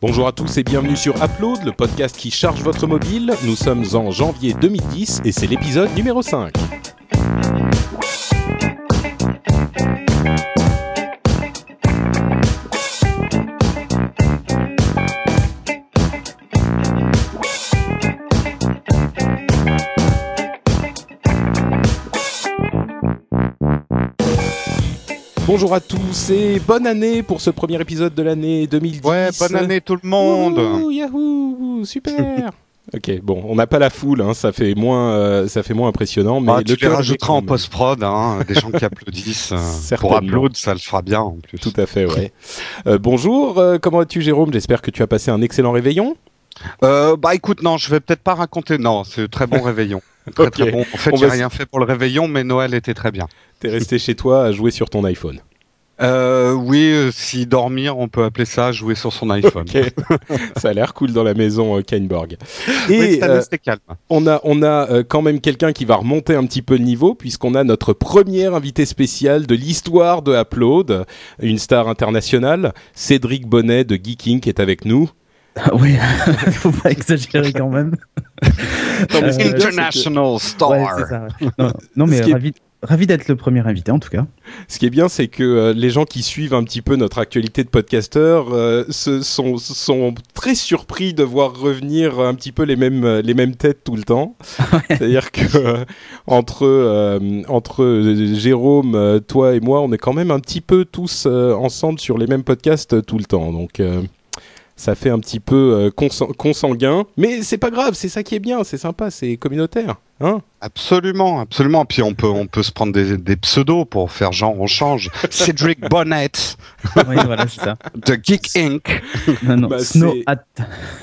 Bonjour à tous et bienvenue sur Upload, le podcast qui charge votre mobile. Nous sommes en janvier 2010 et c'est l'épisode numéro 5. Bonjour à tous et bonne année pour ce premier épisode de l'année 2010. Ouais, bonne année tout le monde. Yahoo, super. ok, bon, on n'a pas la foule, hein, ça fait moins, euh, ça fait moins impressionnant, mais Bah, le tu les rajouteras en même- post-prod, hein, des gens qui applaudissent. euh, pour upload, ça le fera bien en plus. Tout à fait, ouais. Euh, bonjour, comment vas-tu Jérôme? J'espère que tu as passé un excellent réveillon? Bah écoute, non, je vais peut-être pas raconter. Non, c'est un très bon réveillon. Très très bon. En fait, On j'ai va s- rien fait pour le réveillon, mais Noël était très bien. T'es resté chez toi à jouer sur ton iPhone. Euh, oui, euh, si dormir, on peut appeler ça jouer sur son iPhone. Ça a l'air cool dans la maison euh, Kainborg. Et Oui, euh, calme. on a, on a quand même quelqu'un qui va remonter un petit peu le niveau puisqu'on a notre premier invité spécial de l'histoire de Upload, une star internationale, Cédric Bonnet de Geeking qui est avec nous. Oui, faut pas exagérer quand même. Que- International star. Ouais, c'est ça. ouais. Non, non, mais ravi, ravi d'être le premier invité en tout cas. Ce qui est bien, c'est que euh, les gens qui suivent un petit peu notre actualité de podcasteur euh, se sont, sont très surpris de voir revenir un petit peu les mêmes, euh, les mêmes têtes tout le temps. C'est-à-dire que euh, entre, euh, entre euh, Jérôme, euh, toi et moi, on est quand même un petit peu tous euh, ensemble sur les mêmes podcasts euh, tout le temps. Donc. Ça fait un petit peu euh, consan- consanguin, mais c'est pas grave, c'est ça qui est bien, c'est sympa, c'est communautaire, hein Absolument, absolument. Puis on peut, on peut se prendre des, des pseudos pour faire genre on change. Cedric Bonnet Oui, voilà, c'est ça. de Geek Inc. Non, non, Bah, Snow c'est- Hat.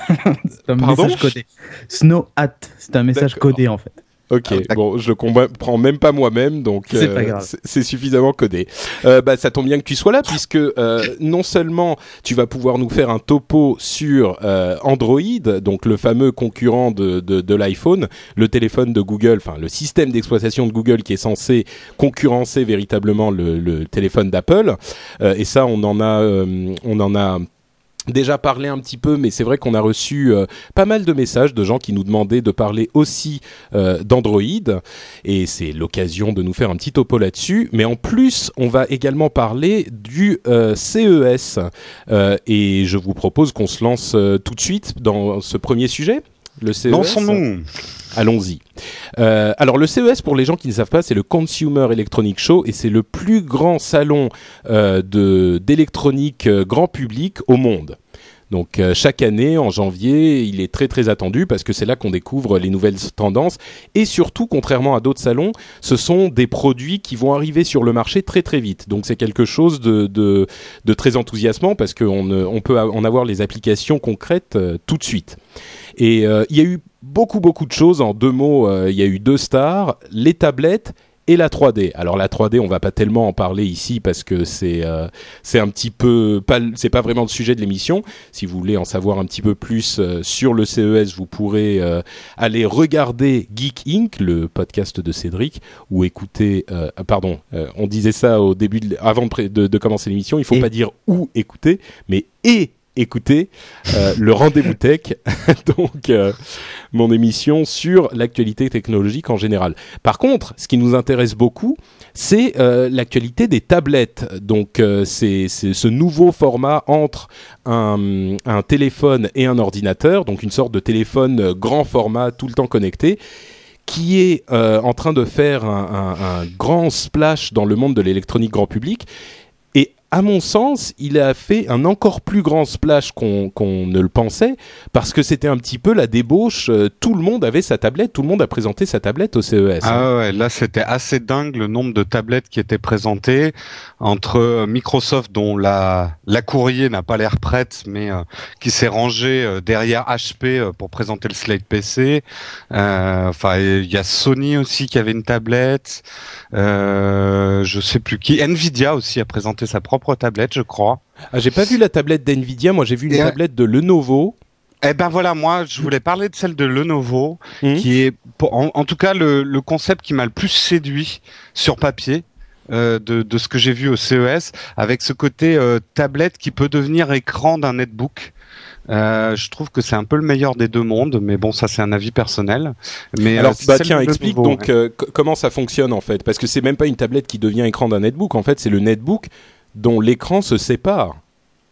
c'est un Pardon? message codé. Snow Hat, c'est un message codé en fait. Ok, Ah, bon, je le comprends même pas moi-même, donc C'est euh, c'est suffisamment codé. Euh, bah, ça tombe bien que tu sois là, puisque euh, non seulement tu vas pouvoir nous faire un topo sur euh, Android, donc le fameux concurrent de, de, de l'iPhone, le téléphone de Google, enfin le système d'exploitation de Google qui est censé concurrencer véritablement le, le téléphone d'Apple. Euh, et ça, on en a, euh, on en a déjà parlé un petit peu, mais c'est vrai qu'on a reçu euh, pas mal de messages de gens qui nous demandaient de parler aussi euh, d'Android, et c'est l'occasion de nous faire un petit topo là-dessus. Mais en plus, on va également parler du euh, CES, et je vous propose qu'on se lance tout de suite dans ce premier sujet. Le CES. Lançons-nous. Allons-y. Euh, alors le CES, pour les gens qui ne savent pas, c'est le Consumer Electronic Show et c'est le plus grand salon euh, de d'électronique euh, grand public au monde. Donc chaque année, en janvier, il est très très attendu parce que c'est là qu'on découvre les nouvelles tendances et surtout, contrairement à d'autres salons, ce sont des produits qui vont arriver sur le marché très très vite. Donc c'est quelque chose de, de, de très enthousiasmant parce qu'on on peut en avoir les applications concrètes tout de suite. Et euh, il y a eu beaucoup beaucoup de choses. En deux mots, euh, il y a eu deux stars, les tablettes et la 3D. Alors la 3D, on va pas tellement en parler ici parce que c'est euh, c'est un petit peu pas c'est pas vraiment le sujet de l'émission. Si vous voulez en savoir un petit peu plus euh, sur le CES, vous pourrez euh, aller regarder Geek Inc, le podcast de Cédric, ou écouter. pardon, on disait ça au début, de, avant de, pré- de- de commencer l'émission. Il faut Et. pas dire où écouter, mais et écouter euh, le rendez-vous tech. Donc euh, mon émission sur l'actualité technologique en général. Par contre, ce qui nous intéresse beaucoup, c'est euh, l'actualité des tablettes. Donc, euh, c'est ce nouveau format entre un, téléphone et un ordinateur, donc une sorte de téléphone grand format tout le temps connecté qui est en train de faire un grand splash dans le monde de l'électronique grand public. À mon sens, il a fait un encore plus grand splash qu'on ne le pensait, parce que c'était un petit peu la débauche. euh, Tout le monde avait sa tablette, tout le monde a présenté sa tablette au CES. Ah ouais, là c'était assez dingue le nombre de tablettes qui étaient présentées entre euh, Microsoft dont la la courrier n'a pas l'air prête mais euh, qui s'est rangée derrière HP pour présenter le Slate PC. Enfin il y a Sony aussi qui avait une tablette. Je sais plus qui. Nvidia aussi a présenté sa propre tablette, je crois. Ah, j'ai pas vu la tablette d'Nvidia, moi j'ai vu une Et, euh, tablette de Lenovo. Eh ben voilà, moi je voulais parler de celle de Lenovo, Mhm. qui est en, en tout cas le, le concept qui m'a le plus séduit sur papier. euh, de, de ce que j'ai vu au CES, avec ce côté euh, tablette qui peut devenir écran d'un netbook. Euh, je trouve que c'est un peu le meilleur des deux mondes, mais bon, ça c'est un avis personnel. Mais Alors, euh, bah tiens, explique nouveau, donc ouais. euh, comment ça fonctionne en fait, parce que c'est même pas une tablette qui devient écran d'un netbook. En fait, c'est le netbook dont l'écran se sépare.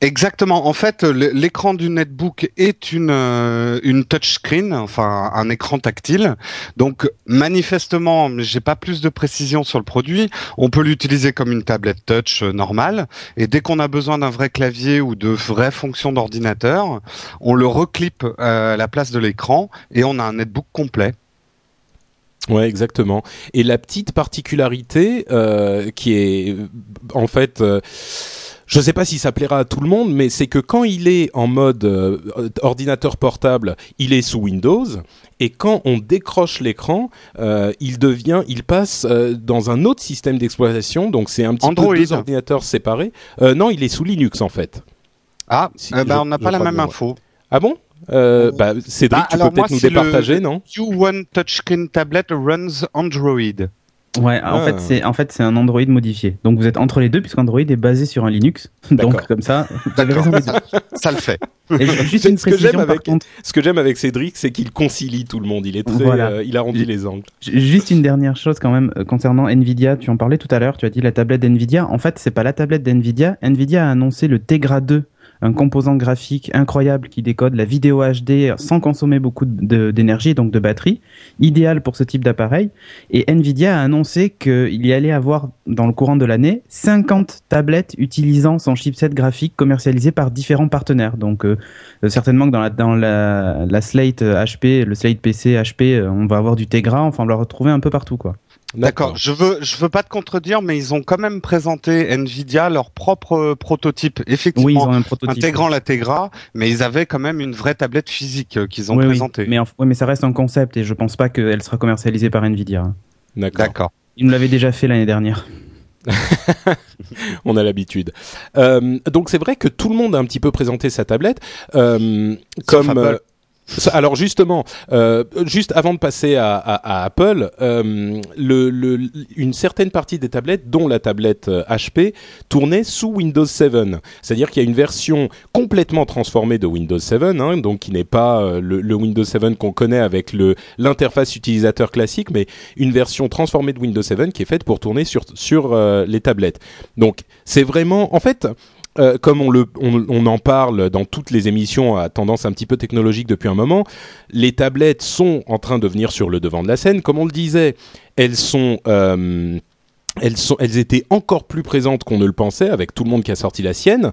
Exactement. En fait, l'écran du netbook est une euh, une touchscreen, enfin un écran tactile. Donc manifestement, j'ai pas plus de précision sur le produit. On peut l'utiliser comme une tablette touch euh, normale. Et dès qu'on a besoin d'un vrai clavier ou de vraies fonctions d'ordinateur, on le reclipe euh, à la place de l'écran et on a un netbook complet. Ouais, exactement. Et la petite particularité euh, qui est euh, en fait, euh, je sais pas si ça plaira à tout le monde, mais c'est que quand il est en mode euh, ordinateur portable, il est sous Windows, et quand on décroche l'écran, euh, il devient, il passe euh, dans un autre système d'exploitation. Donc c'est un petit Android. peu deux ordinateurs séparés. Euh, non, il est sous Linux en fait. Ah, Si, bah, je- on n'a pas la même info. Ah bon? Euh, bah, Cédric, Bah, tu alors peux peut-être moi, nous c'est le- départager, non? Q1 Touchscreen Tablet runs Android. Ouais, en Ah. fait, c'est en fait c'est un Android modifié. Donc vous êtes entre les deux puisqu'Android est basé sur un Linux. Donc comme ça, vous avez raison. Ça le fait. Et juste Ce une que j'aime avec- contre. Ce que j'aime avec Cédric, c'est qu'il concilie tout le monde. Il est très, Voilà. euh, il arrondit les angles. Juste une dernière chose quand même euh, concernant Nvidia. Tu en parlais tout à l'heure. Tu as dit la tablette d'Nvidia. En fait, c'est pas la tablette d'Nvidia. Nvidia a annoncé le Tegra 2, un composant graphique incroyable qui décode la vidéo HD sans consommer beaucoup d'énergie donc de batterie, idéal pour ce type d'appareil. Et Nvidia a annoncé qu'il y allait avoir dans le courant de l'année 50 tablettes utilisant son chipset graphique commercialisé par différents partenaires. Donc euh, euh, certainement que dans la Slate HP, le Slate PC HP, euh, on va avoir du Tegra. Enfin, on va le retrouver un peu partout, quoi. D'accord. Je veux, je veux pas te contredire, mais ils ont quand même présenté Nvidia leur propre euh, prototype, effectivement, Oui, ils ont un prototype. intégrant la Tegra, mais ils avaient quand même une vraie tablette physique euh, qu'ils ont Oui, oui. présentée. Mais, en- oui, mais ça reste un concept et je pense pas qu'elle sera commercialisée par Nvidia. D'accord. Ils nous l'avaient déjà fait l'année dernière. On a l'habitude. Euh, donc c'est vrai que tout le monde a un petit peu présenté sa tablette. Euh, comme euh, alors justement, euh, juste avant de passer à, Apple, euh, une certaine partie des tablettes, dont la tablette euh, HP, tournait sous Windows 7. C'est-à-dire qu'il y a une version complètement transformée de Windows 7, hein, donc qui n'est pas euh, le, Windows 7 qu'on connaît avec l'interface utilisateur classique, mais une version transformée de Windows 7 qui est faite pour tourner sur euh, les tablettes. Donc c'est vraiment, en fait, euh, comme on, le, on, on en parle dans toutes les émissions à tendance un petit peu technologique depuis un moment, les tablettes sont en train de venir sur le devant de la scène. Comme on le disait, elles sont... euh, elles, sont, elles étaient encore plus présentes qu'on ne le pensait, avec tout le monde qui a sorti la sienne.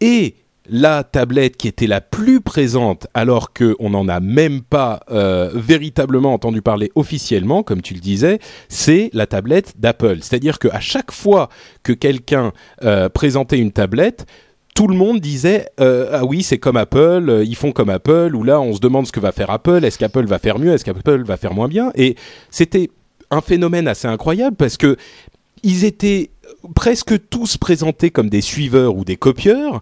Et la tablette qui était la plus présente, alors qu'on n'en a même pas euh, véritablement entendu parler officiellement, comme tu le disais, c'est la tablette d'Apple. C'est-à-dire qu'à chaque fois que quelqu'un euh, présentait une tablette, tout le monde disait euh, ah oui c'est comme Apple, ils font comme Apple, ou là on se demande ce que va faire Apple, est-ce qu'Apple va faire mieux, est-ce qu'Apple va faire moins bien, et c'était un phénomène assez incroyable parce que ils étaient presque tous présentés comme des suiveurs ou des copieurs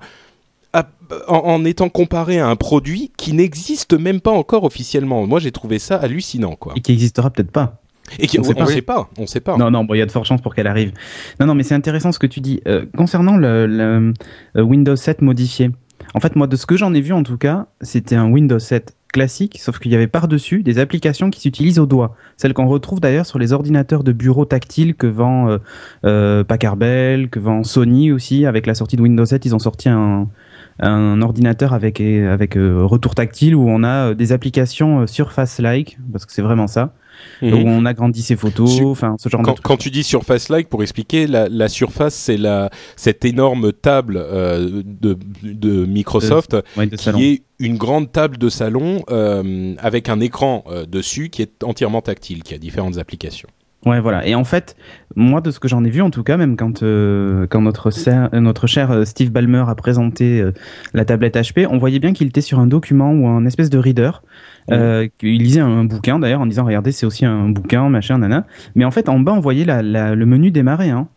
à- en, en étant comparés à un produit qui n'existe même pas encore officiellement. Moi j'ai trouvé ça hallucinant quoi. Et qui existera peut-être pas. Et qui, On on, sait pas. sait pas, on sait pas. Non, non, bon, il y a de fortes chances pour qu'elle arrive. Non, non, mais c'est intéressant ce que tu dis. Euh, concernant le, le, euh, Windows 7 modifié, en fait, moi, de ce que j'en ai vu, en tout cas, c'était un Windows 7 classique, sauf qu'il y avait par-dessus des applications qui s'utilisent au doigt. Celles qu'on retrouve d'ailleurs sur les ordinateurs de bureau tactiles que vend euh, euh, Packard Bell, que vend Sony aussi. Avec la sortie de Windows 7, ils ont sorti un, un ordinateur avec, avec euh, retour tactile où on a euh, des applications euh, Surface-like, parce que c'est vraiment ça, Mhm. où on agrandit ses photos, enfin ce genre de Quand, trucs. quand tu dis surface like, pour expliquer, la, la surface, c'est la, cette énorme table euh, de, de Microsoft Ouais, de salon. qui est une grande table de salon euh, avec un écran euh, dessus qui est entièrement tactile, qui a différentes applications. Ouais, voilà. Et en fait, moi, de ce que j'en ai vu, en tout cas, même quand, euh, quand notre, cer- euh, notre cher euh, Steve Ballmer a présenté euh, la tablette HP, on voyait bien qu'il était sur un document ou un espèce de reader. Euh, qu'il lisait un bouquin d'ailleurs en disant regardez c'est aussi un bouquin machin nana mais en fait en bas on voyait la, la- le menu démarrer hein,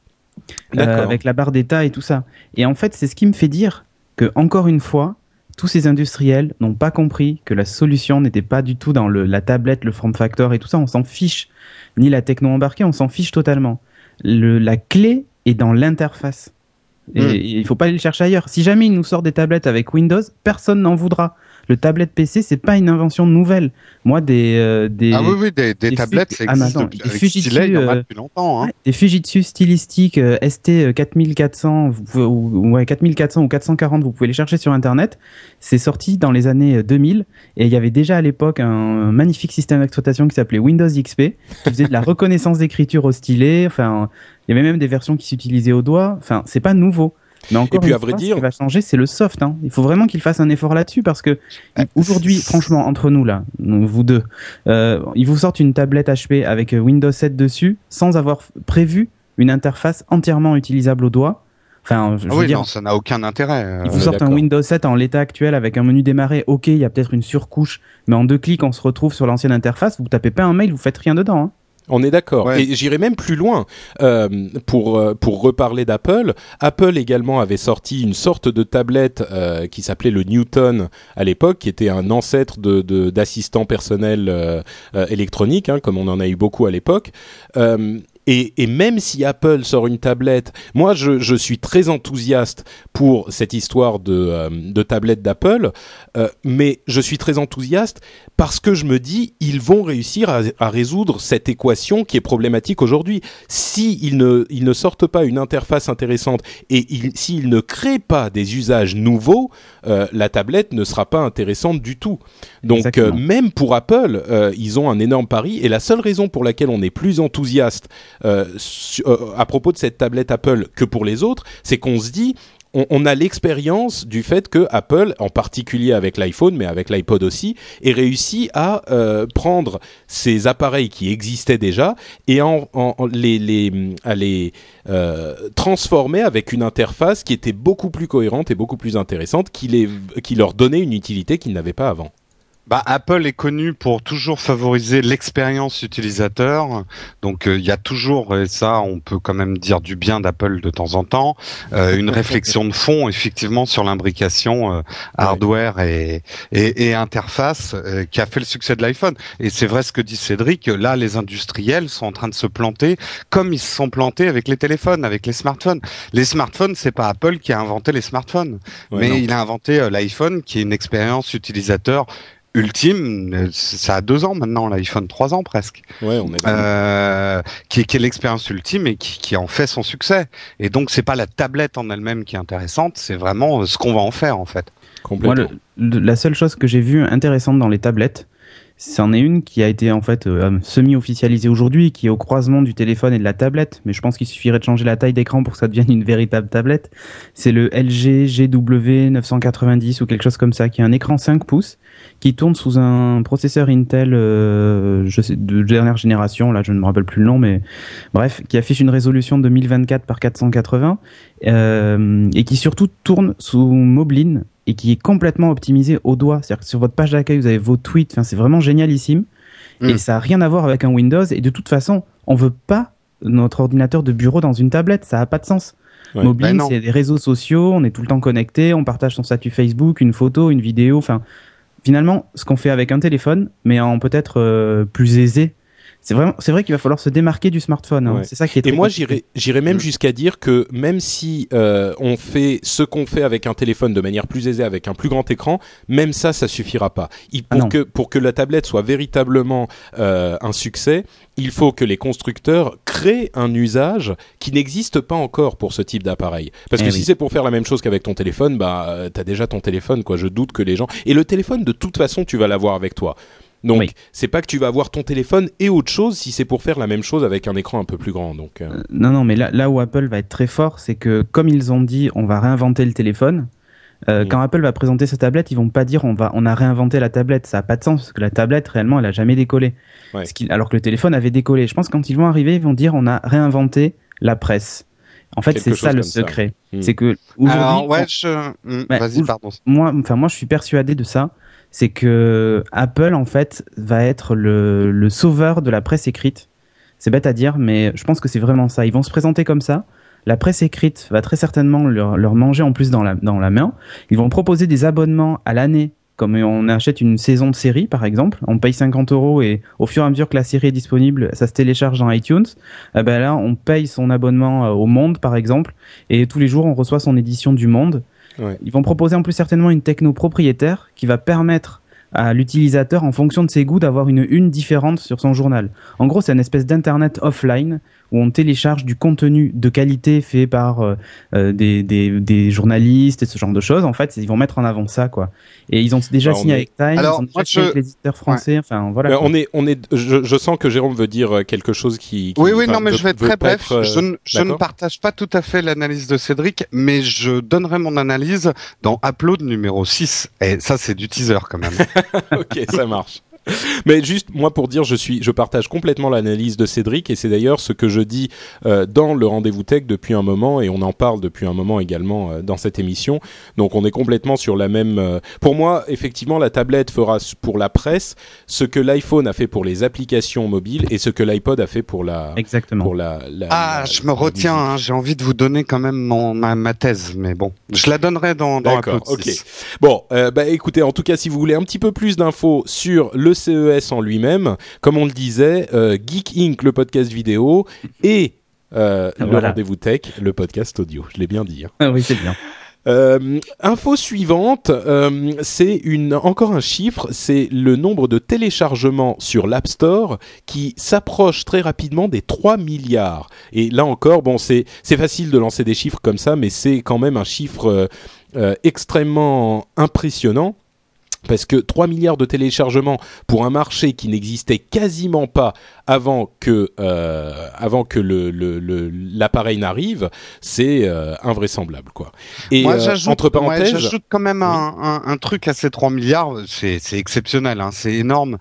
Euh, avec la barre d'état et tout ça et en fait c'est ce qui me fait dire que encore une fois tous ces industriels n'ont pas compris que la solution n'était pas du tout dans le, la tablette, le form factor et tout ça. On s'en fiche. Ni la techno embarquée, on s'en fiche totalement. le, la clé est dans l'interface. Et il faut pas aller le chercher ailleurs. Si jamais il nous sort des tablettes avec Windows, personne n'en voudra. Le tablette PC, c'est pas une invention nouvelle. Moi, des, euh, des, Ah oui, oui, des, des des tablettes, ça Ah, existe depuis- des Fujitsu, stylet, il y en a euh, depuis longtemps. Hein. Ouais, des Fujitsu stylistiques euh, ST 4400 vous pouvez- ou, ouais, 4400 ou 440, vous pouvez les chercher sur internet. C'est sorti dans les années euh, 2000 et il y avait déjà à l'époque un, un magnifique système d'exploitation qui s'appelait Windows XP qui faisait de la reconnaissance d'écriture au stylet. Enfin, il y avait même des versions qui s'utilisaient au doigt. Enfin, c'est pas nouveau. Mais encore Et puis, une à vrai fois, dire- ce qui va changer, c'est le soft. Hein. Il faut vraiment qu'il fasse un effort là-dessus parce que aujourd'hui, franchement, entre nous là, vous deux, euh, ils vous sortent une tablette HP avec Windows 7 dessus sans avoir prévu une interface entièrement utilisable au doigt. Enfin, je Ah veux oui, dire, non, ça n'a aucun intérêt. euh. ils vous sortent un. Windows 7 en l'état actuel avec un menu démarrer. Ok, il y a peut-être une surcouche, mais en deux clics, on se retrouve sur l'ancienne interface. Vous tapez pas un mail, vous faites rien dedans. hein. On est d'accord. Ouais. Et j'irai même plus loin. Euh, pour, euh, pour reparler d'Apple, Apple également avait sorti une sorte de tablette euh, qui s'appelait le Newton à l'époque, qui était un ancêtre de, de, d'assistant personnel euh, euh, électronique, hein, comme on en a eu beaucoup à l'époque. Euh, et, et même si Apple sort une tablette, moi je, je suis très enthousiaste pour cette histoire de, euh, de tablette d'Apple, euh, mais je suis très enthousiaste parce que je me dis ils vont réussir à, à résoudre cette équation qui est problématique aujourd'hui. Si ils ne, ils ne sortent pas une interface intéressante et ils- s'ils ne créent pas des usages nouveaux, euh, la tablette ne sera pas intéressante du tout. Donc euh, même pour Apple, ils ont un énorme pari et la seule raison pour laquelle on est plus enthousiaste à propos de cette tablette Apple que pour les autres, c'est qu'on se dit on, a l'expérience du fait que Apple, en particulier avec l'iPhone, mais avec l'iPod aussi, ait réussi à euh, prendre ces appareils qui existaient déjà et à les euh, transformer avec une interface qui était beaucoup plus cohérente et beaucoup plus intéressante, les, qui leur donnait une utilité qu'ils n'avaient pas avant. Bah, Apple est connu pour toujours favoriser l'expérience utilisateur. Donc euh, il y a toujours, et ça on peut quand même dire du bien d'Apple de temps en temps, euh, une réflexion de fond effectivement sur l'imbrication euh, hardware et, et, et interface qui a fait le succès de l'iPhone. Et c'est vrai ce que dit Cédric, là les industriels sont en train de se planter comme ils se sont plantés avec les téléphones, avec les smartphones. Les smartphones, c'est pas Apple qui a inventé les smartphones, Ouais, mais non. il a inventé l'iPhone qui est une expérience utilisateur ultime, ça a deux ans maintenant, l'iPhone trois ans presque, Ouais, on est euh, qui est, qui est l'expérience ultime et qui, qui en fait son succès. Et donc c'est pas la tablette en elle-même qui est intéressante, c'est vraiment euh, ce qu'on va en faire en fait. complètement. Moi, le- le- la seule chose que j'ai vue intéressante dans les tablettes, c'en est une qui a été en fait euh, semi-officialisée aujourd'hui, qui est au croisement du téléphone et de la tablette. Mais je pense qu'il suffirait de changer la taille d'écran pour que ça devienne une véritable tablette. C'est le LG GW 990 ou quelque chose comme ça, qui a un écran 5 pouces, qui tourne sous un processeur Intel, euh, je sais, de dernière génération. Là, je ne me rappelle plus le nom, mais bref, qui affiche une résolution de 1024 par 480 euh, et qui surtout tourne sous Moblin et qui est complètement optimisé au doigt. C'est-à-dire que sur votre page d'accueil, vous avez vos tweets. Enfin, c'est vraiment génialissime. Et ça a rien à voir avec un Windows. Et de toute façon, on veut pas notre ordinateur de bureau dans une tablette. Ça a pas de sens. Ouais. Moblin, Ben c'est des réseaux sociaux. On est tout le temps connecté. On partage son statut Facebook, une photo, une vidéo. Enfin, finalement, ce qu'on fait avec un téléphone, mais en peut-être euh, plus aisé. C'est vraiment, c'est vrai qu'il va falloir se démarquer du smartphone. hein. Ouais. C'est ça qui est Et moi, j'irais, j'irais même Mm. jusqu'à dire que même si euh, on fait ce qu'on fait avec un téléphone de manière plus aisée, avec un plus grand écran, même ça, ça suffira pas. Il, Ah pour que pour que la tablette soit véritablement euh, un succès, il faut que les constructeurs créent un usage qui n'existe pas encore pour ce type d'appareil. Parce Eh que oui. si c'est pour faire la même chose qu'avec ton téléphone, bah euh, t'as déjà ton téléphone, quoi. Je doute que les gens et le téléphone de toute façon, tu vas l'avoir avec toi. Donc, Oui. c'est pas que tu vas avoir ton téléphone et autre chose si c'est pour faire la même chose avec un écran un peu plus grand. Donc, euh, Euh, Non, non, mais là, là où Apple va être très fort, c'est que comme ils ont dit, on va réinventer le téléphone. euh, Mm. Quand Apple va présenter sa tablette, ils vont pas dire on va, on a réinventé la tablette. Ça a pas de sens parce que la tablette réellement, elle a jamais décollé. Ouais. Ce qui- alors que le téléphone avait décollé. Je pense que quand ils vont arriver, ils vont dire on a réinventé la presse. En fait, c'est ça le secret. Mm. C'est que aujourd'hui, ouais, on- je... Ou- pardon. moi, enfin moi, je suis persuadé de ça. C'est que Apple en fait va être le, sauveur de la presse écrite. C'est bête à dire, mais je pense que c'est vraiment ça. Ils vont se présenter comme ça. La presse écrite va très certainement leur, manger en plus dans la, dans la main. Ils vont proposer des abonnements à l'année comme on achète une saison de série par exemple, on paye 50 euros et au fur et à mesure que la série est disponible, ça se télécharge dans iTunes. Eh ben là, on paye son abonnement euh, au Monde par exemple et tous les jours on reçoit son édition du Monde. Ils vont proposer en plus certainement une techno propriétaire qui va permettre à l'utilisateur, en fonction de ses goûts, d'avoir une une différente sur son journal. En gros, c'est une espèce d'internet offline où on télécharge du contenu de qualité fait par euh, euh, des, des, des journalistes et ce genre de choses. En fait, ils vont mettre en avant ça, quoi. Et ils ont déjà Bah, on signé est- avec Time, Alors, ils ont déjà moi, signé je- avec les éditeurs français. Enfin, voilà. On est, on est. Je, je sens que Jérôme veut dire euh, quelque chose qui. qui Oui, oui, non, mais je vais être très bref. être, euh, je ne, je ne partage pas tout à fait l'analyse de Cédric, mais je donnerai mon analyse dans Upload numéro 6. Et ça, c'est du teaser quand même. ok, ça marche. Mais juste moi pour dire, je suis, je partage complètement l'analyse de Cédric et c'est d'ailleurs ce que je dis euh, dans le rendez-vous tech depuis un moment et on en parle depuis un moment également euh, dans cette émission. Donc on est complètement sur la même. euh, Pour moi, effectivement, la tablette fera pour la presse ce que l'iPhone a fait pour les applications mobiles et ce que l'iPod a fait pour la. Exactement. Pour la, la- Ah, la- je me la retiens, hein, j'ai envie de vous donner quand même mon, ma, ma thèse, mais bon, je la donnerai dans, dans D'accord, ok. 6. Bon, euh, bah écoutez, en tout cas, si vous voulez un petit peu plus d'infos sur le CES en lui-même, comme on le disait, euh, Geek Inc, le podcast vidéo, et euh, le Voilà. rendez-vous tech, le podcast audio. Je l'ai bien dit. hein. Ah oui, c'est bien. Euh, info suivante, euh, c'est une encore un chiffre, c'est le nombre de téléchargements sur l'App Store qui s'approche très rapidement des 3 milliards. Et là encore, bon, c'est c'est facile de lancer des chiffres comme ça, mais c'est quand même un chiffre euh, extrêmement impressionnant. Parce que 3 milliards de téléchargements pour un marché qui n'existait quasiment pas avant que, euh, avant que le, le, le- l'appareil n'arrive, c'est euh, invraisemblable. Quoi. Et Moi, euh, j'ajoute, entre ouais, parenthèses, j'ajoute quand même un, un, un truc à ces 3 milliards, c'est, c'est exceptionnel, hein, c'est énorme.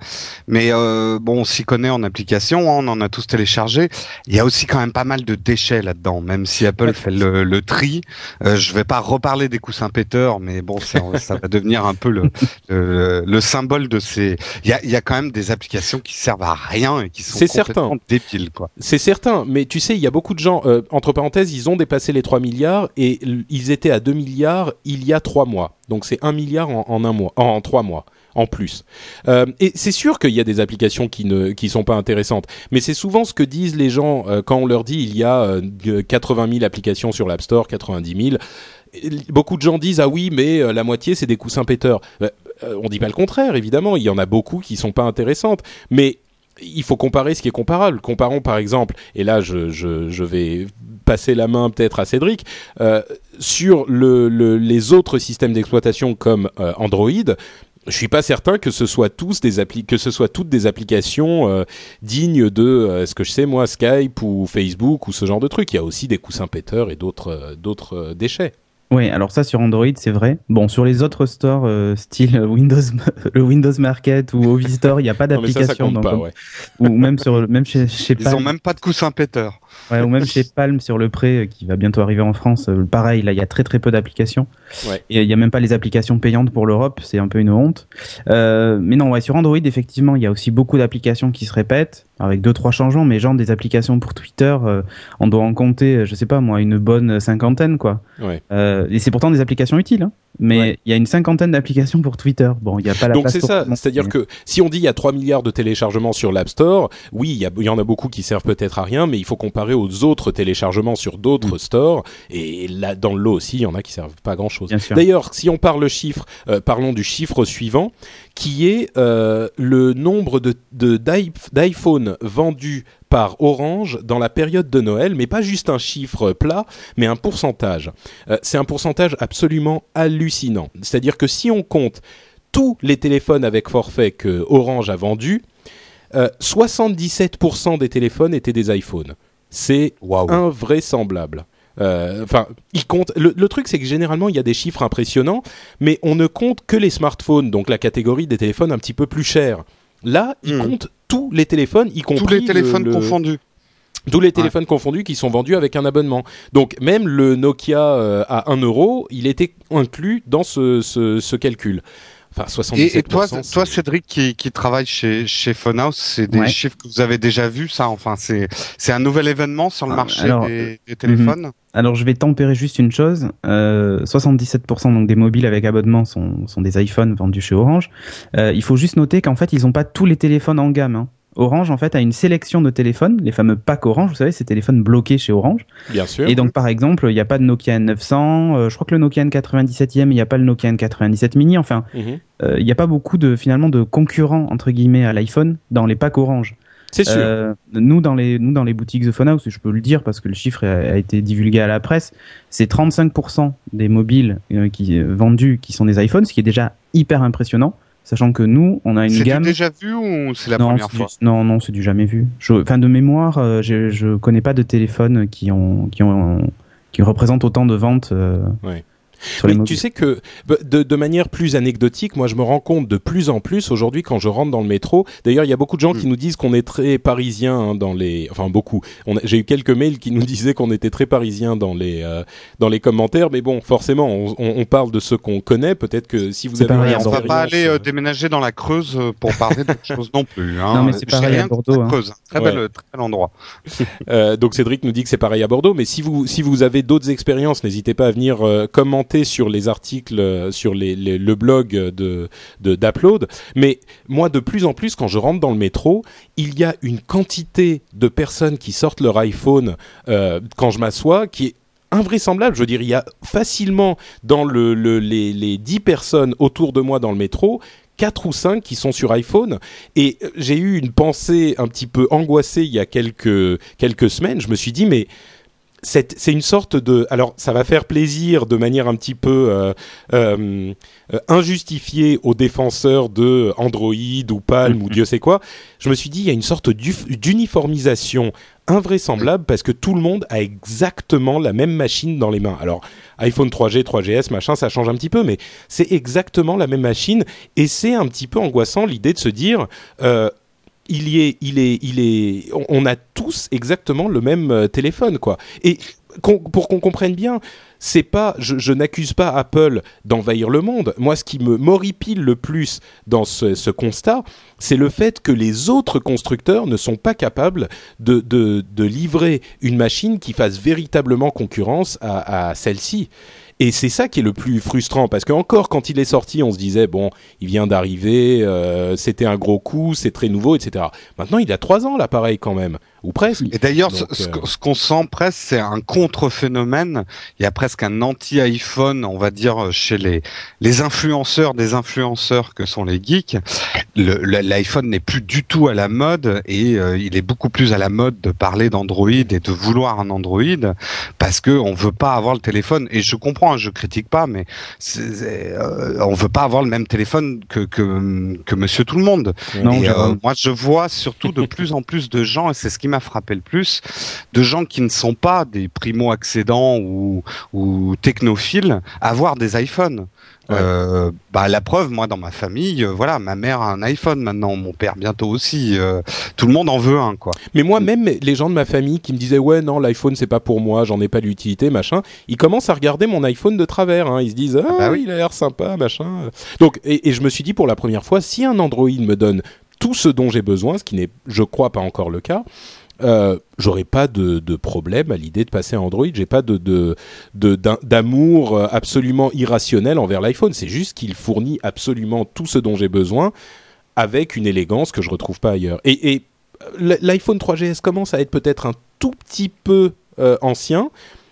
Mais euh, bon, on s'y connaît en application, hein, on en a tous téléchargé. Il y a aussi quand même pas mal de déchets là-dedans, même si Apple fait le, le tri. Euh, je vais pas reparler des coussins péteurs, mais bon, ça, ça va devenir un peu le, le, le symbole de ces. Il y a, il y a quand même des applications qui servent à rien et qui sont C'est certain. débiles, quoi. C'est certain, mais tu sais, il y a beaucoup de gens, euh, entre parenthèses, ils ont dépassé les 3 milliards et ils étaient à 2 milliards il y a 3 mois. Donc c'est 1 milliard en, en un mois, en, en 3 mois en plus. Euh, et c'est sûr qu'il y a des applications qui ne qui sont pas intéressantes, mais c'est souvent ce que disent les gens euh, quand on leur dit il y a euh, 80 000 applications sur l'App Store, 90 000. Et Beaucoup de gens disent ah oui mais la moitié c'est des coussins péteurs. Euh, on dit pas le contraire évidemment, il y en a beaucoup qui sont pas intéressantes, mais il faut comparer ce qui est comparable. Comparons par exemple, et là je, vais passer la main peut-être à Cédric, euh, sur le, le, les autres systèmes d'exploitation comme euh, Android. Je suis pas certain que ce soit tous des que ce toutes des applications euh, dignes de ce que je sais moi Skype ou Facebook ou ce genre de trucs. Il y a aussi des coussins péteurs et d'autres d'autres déchets. Oui, alors ça sur Android, c'est vrai. Bon, sur les autres stores, euh, style Windows, le Windows Market ou Ovi Store, il n'y a pas Non mais ça ça d'application. Ouais. Ou même sur, même chez, chez Ils Palm, ont même pas de coussins péteurs. ouais, ou même chez Palm sur le prêt euh, qui va bientôt arriver en France. euh, pareil, là, il y a très très peu d'applications. Ouais. Et il n'y a même pas les applications payantes pour l'Europe, c'est un peu une honte. Euh, mais non, ouais, sur Android, effectivement, il y a aussi beaucoup d'applications qui se répètent, avec deux trois changements, mais genre des applications pour Twitter, euh, on doit en compter, euh, je sais pas moi, une bonne cinquantaine, quoi. Ouais. Euh, et c'est pourtant des applications utiles, hein. mais il Ouais. y a une cinquantaine d'applications pour Twitter. Bon, il n'y a pas la Donc c'est ça, c'est-à-dire que si on dit il y a 3 milliards de téléchargements sur l'App Store, oui, il y, en a beaucoup qui servent peut-être à rien, mais il faut comparer aux autres téléchargements sur d'autres stores, et là, dans le lot aussi, il y en a qui servent pas à grand-chose. D'ailleurs, si on parle chiffre, euh, parlons du chiffre suivant, qui est euh, le nombre de de- d'i- d'iPhone vendus par Orange dans la période de Noël, mais pas juste un chiffre plat, mais un pourcentage. Euh, c'est un pourcentage absolument hallucinant. C'est-à-dire que si on compte tous les téléphones avec forfait que Orange a vendus, euh, 77% des téléphones étaient des iPhones. C'est Waouh. invraisemblable. Euh, Enfin, il compte. Le, le truc, c'est que généralement, il y a des chiffres impressionnants, mais on ne compte que les smartphones, donc la catégorie des téléphones un petit peu plus chers. Là, il Hmm. compte tous les téléphones, y compris Tous les le- téléphones le- confondus. tous les téléphones confondus qui sont vendus avec un abonnement. Donc même le Nokia euh, à 1 euro, il était inclus dans ce, ce, ce calcul. Enfin, 77%. Et, toi, toi, Cédric, qui, qui travaille chez chez Phonehouse, c'est des chiffres que vous avez déjà vus, ça. Enfin, c'est c'est un nouvel événement sur le ah, marché des, des, téléphones. Mhm. Alors, je vais tempérer juste une chose. Euh, 77% donc des mobiles avec abonnement sont sont des iPhones vendus chez Orange. Euh, il faut juste noter qu'en fait, ils n'ont pas tous les téléphones en gamme. Hein. Orange en fait a une sélection de téléphones, les fameux packs Orange, vous savez, ces téléphones bloqués chez Orange. Bien sûr. Et donc par exemple, il n'y a pas de Nokia N900, euh, je crois que le Nokia N97e, il n'y a pas le Nokia N97 mini, enfin, mhm. euh, il n'y a pas beaucoup de finalement de concurrents entre guillemets à l'iPhone dans les packs Orange. C'est sûr. Euh, nous dans les nous dans les boutiques The Phone House, je peux le dire parce que le chiffre a, été divulgué à la presse, c'est 35% des mobiles qui vendus qui sont des iPhones, ce qui est déjà hyper impressionnant. Sachant que nous, on a une gamme. C'est déjà vu ou c'est la première fois Non, non, c'est du jamais vu. Enfin, de mémoire, euh, je, je connais pas de téléphone qui ont qui ont qui représentent autant de ventes. Euh, tu sais que bah, de, de, manière plus anecdotique, moi je me rends compte de plus en plus aujourd'hui quand je rentre dans le métro. D'ailleurs, il y a beaucoup de gens qui hmm. nous disent qu'on est très parisien hein, dans les, enfin beaucoup. J'ai eu quelques mails qui nous disaient qu'on était très parisien dans les euh, dans les commentaires, mais bon, forcément, on, on parle de ce qu'on connaît. Peut-être que si vous avez, on va pas aller euh, déménager dans la Creuse euh, pour parler d'autre chose non plus. Hein. Non, mais c'est pareil à Bordeaux. Hein. Creuse, très bel, très bel endroit. euh, donc Cédric nous dit que c'est pareil à Bordeaux, mais si vous si vous avez d'autres expériences, n'hésitez pas à venir commenter sur les articles euh, sur le blog de d'Upload. Mais moi, de plus en plus, quand je rentre dans le métro, il y a une quantité de personnes qui sortent leur iPhone euh, quand je m'assois qui est invraisemblable. Je veux dire, il y a facilement dans le, les, les 10 personnes autour de moi dans le métro quatre ou cinq qui sont sur iPhone et j'ai eu une pensée un petit peu angoissée il y a quelques quelques semaines. Je me suis dit mais c'est une sorte de alors ça va faire plaisir de manière un petit peu euh, euh, injustifiée aux défenseurs de Android ou Palm ou. Dieu sait quoi. Je me suis dit il y a une sorte d'uniformisation invraisemblable parce que tout le monde a exactement la même machine dans les mains. Alors iPhone 3G, 3GS, machin, ça change un petit peu, mais c'est exactement la même machine et c'est un petit peu angoissant l'idée de se dire euh, il y est, il est, il est, on a tous exactement le même euh, téléphone, quoi. Et pour qu'on comprenne bien, c'est pas, je, n'accuse pas Apple d'envahir le monde. Moi, ce qui me m'horripile le plus dans ce, constat, c'est le fait que les autres constructeurs ne sont pas capables de, livrer une machine qui fasse véritablement concurrence à celle-ci. Et c'est ça qui est le plus frustrant parce que encore quand il est sorti, on se disait bon, il vient d'arriver, euh, c'était un gros coup, c'est très nouveau, etc. Maintenant, il a trois ans l'appareil quand même ou presque. Et d'ailleurs, ce, euh, ce qu'on sent presque, c'est un contre-phénomène. Il y a presque un anti-iPhone, on va dire, chez les les influenceurs des influenceurs que sont les geeks. L'iPhone n'est plus du tout à la mode et euh, il est beaucoup plus à la mode de parler d'Android et de vouloir un Android parce que on veut pas avoir le téléphone. Et je comprends, hein, je critique pas, mais euh, on veut pas avoir le même téléphone que que, que Monsieur Tout le Monde. Non, euh, moi, je vois surtout de plus en plus de gens et c'est ce qui m'a frappé le plus, de gens qui ne sont pas des primo-accédants ou, ou technophiles, avoir des iPhones. Euh, bah la preuve, moi dans ma famille, euh, voilà, ma mère a un iPhone maintenant, mon père bientôt aussi. Euh, tout le monde en veut un, quoi. Mais moi même les gens de ma famille qui me disaient ouais non l'iPhone c'est pas pour moi, j'en ai pas l'utilité, machin, ils commencent à regarder mon iPhone de travers. Hein. Ils se disent ah, ah bah oui. il a l'air sympa, machin. Donc et, et je me suis dit pour la première fois, si un Android me donne tout ce dont j'ai besoin, ce qui n'est, je crois, pas encore le cas, euh, j'aurais pas de, de, problème à l'idée de passer à Android. J'ai pas de, d'amour euh, absolument irrationnel envers l'iPhone. C'est juste qu'il fournit absolument tout ce dont j'ai besoin avec une élégance que je retrouve pas ailleurs. Et, euh, l'iPhone 3GS commence à être peut-être un tout petit peu ancien,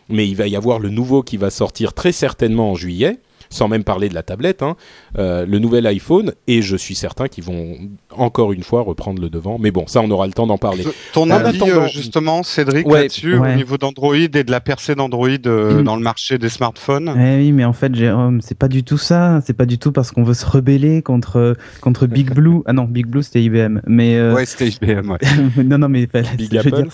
mais il va y avoir le nouveau qui va sortir très certainement en juillet sans même parler de la tablette, hein, euh, le nouvel iPhone, et je suis certain qu'ils vont encore une fois reprendre le devant. Mais bon, ça, on aura le temps d'en parler. Ton avis, euh, justement, Cédric, là-dessus, au niveau d'Android et de la percée d'Android euh, mm. dans le marché des smartphones? Eh Oui, mais en fait, Jérôme, c'est pas du tout ça. C'est pas du tout parce qu'on veut se rebeller contre contre Big Blue. Ah non, Big Blue, c'était IBM. Mais ouais, c'était IBM. Ouais. non, non, mais Big je veux dire,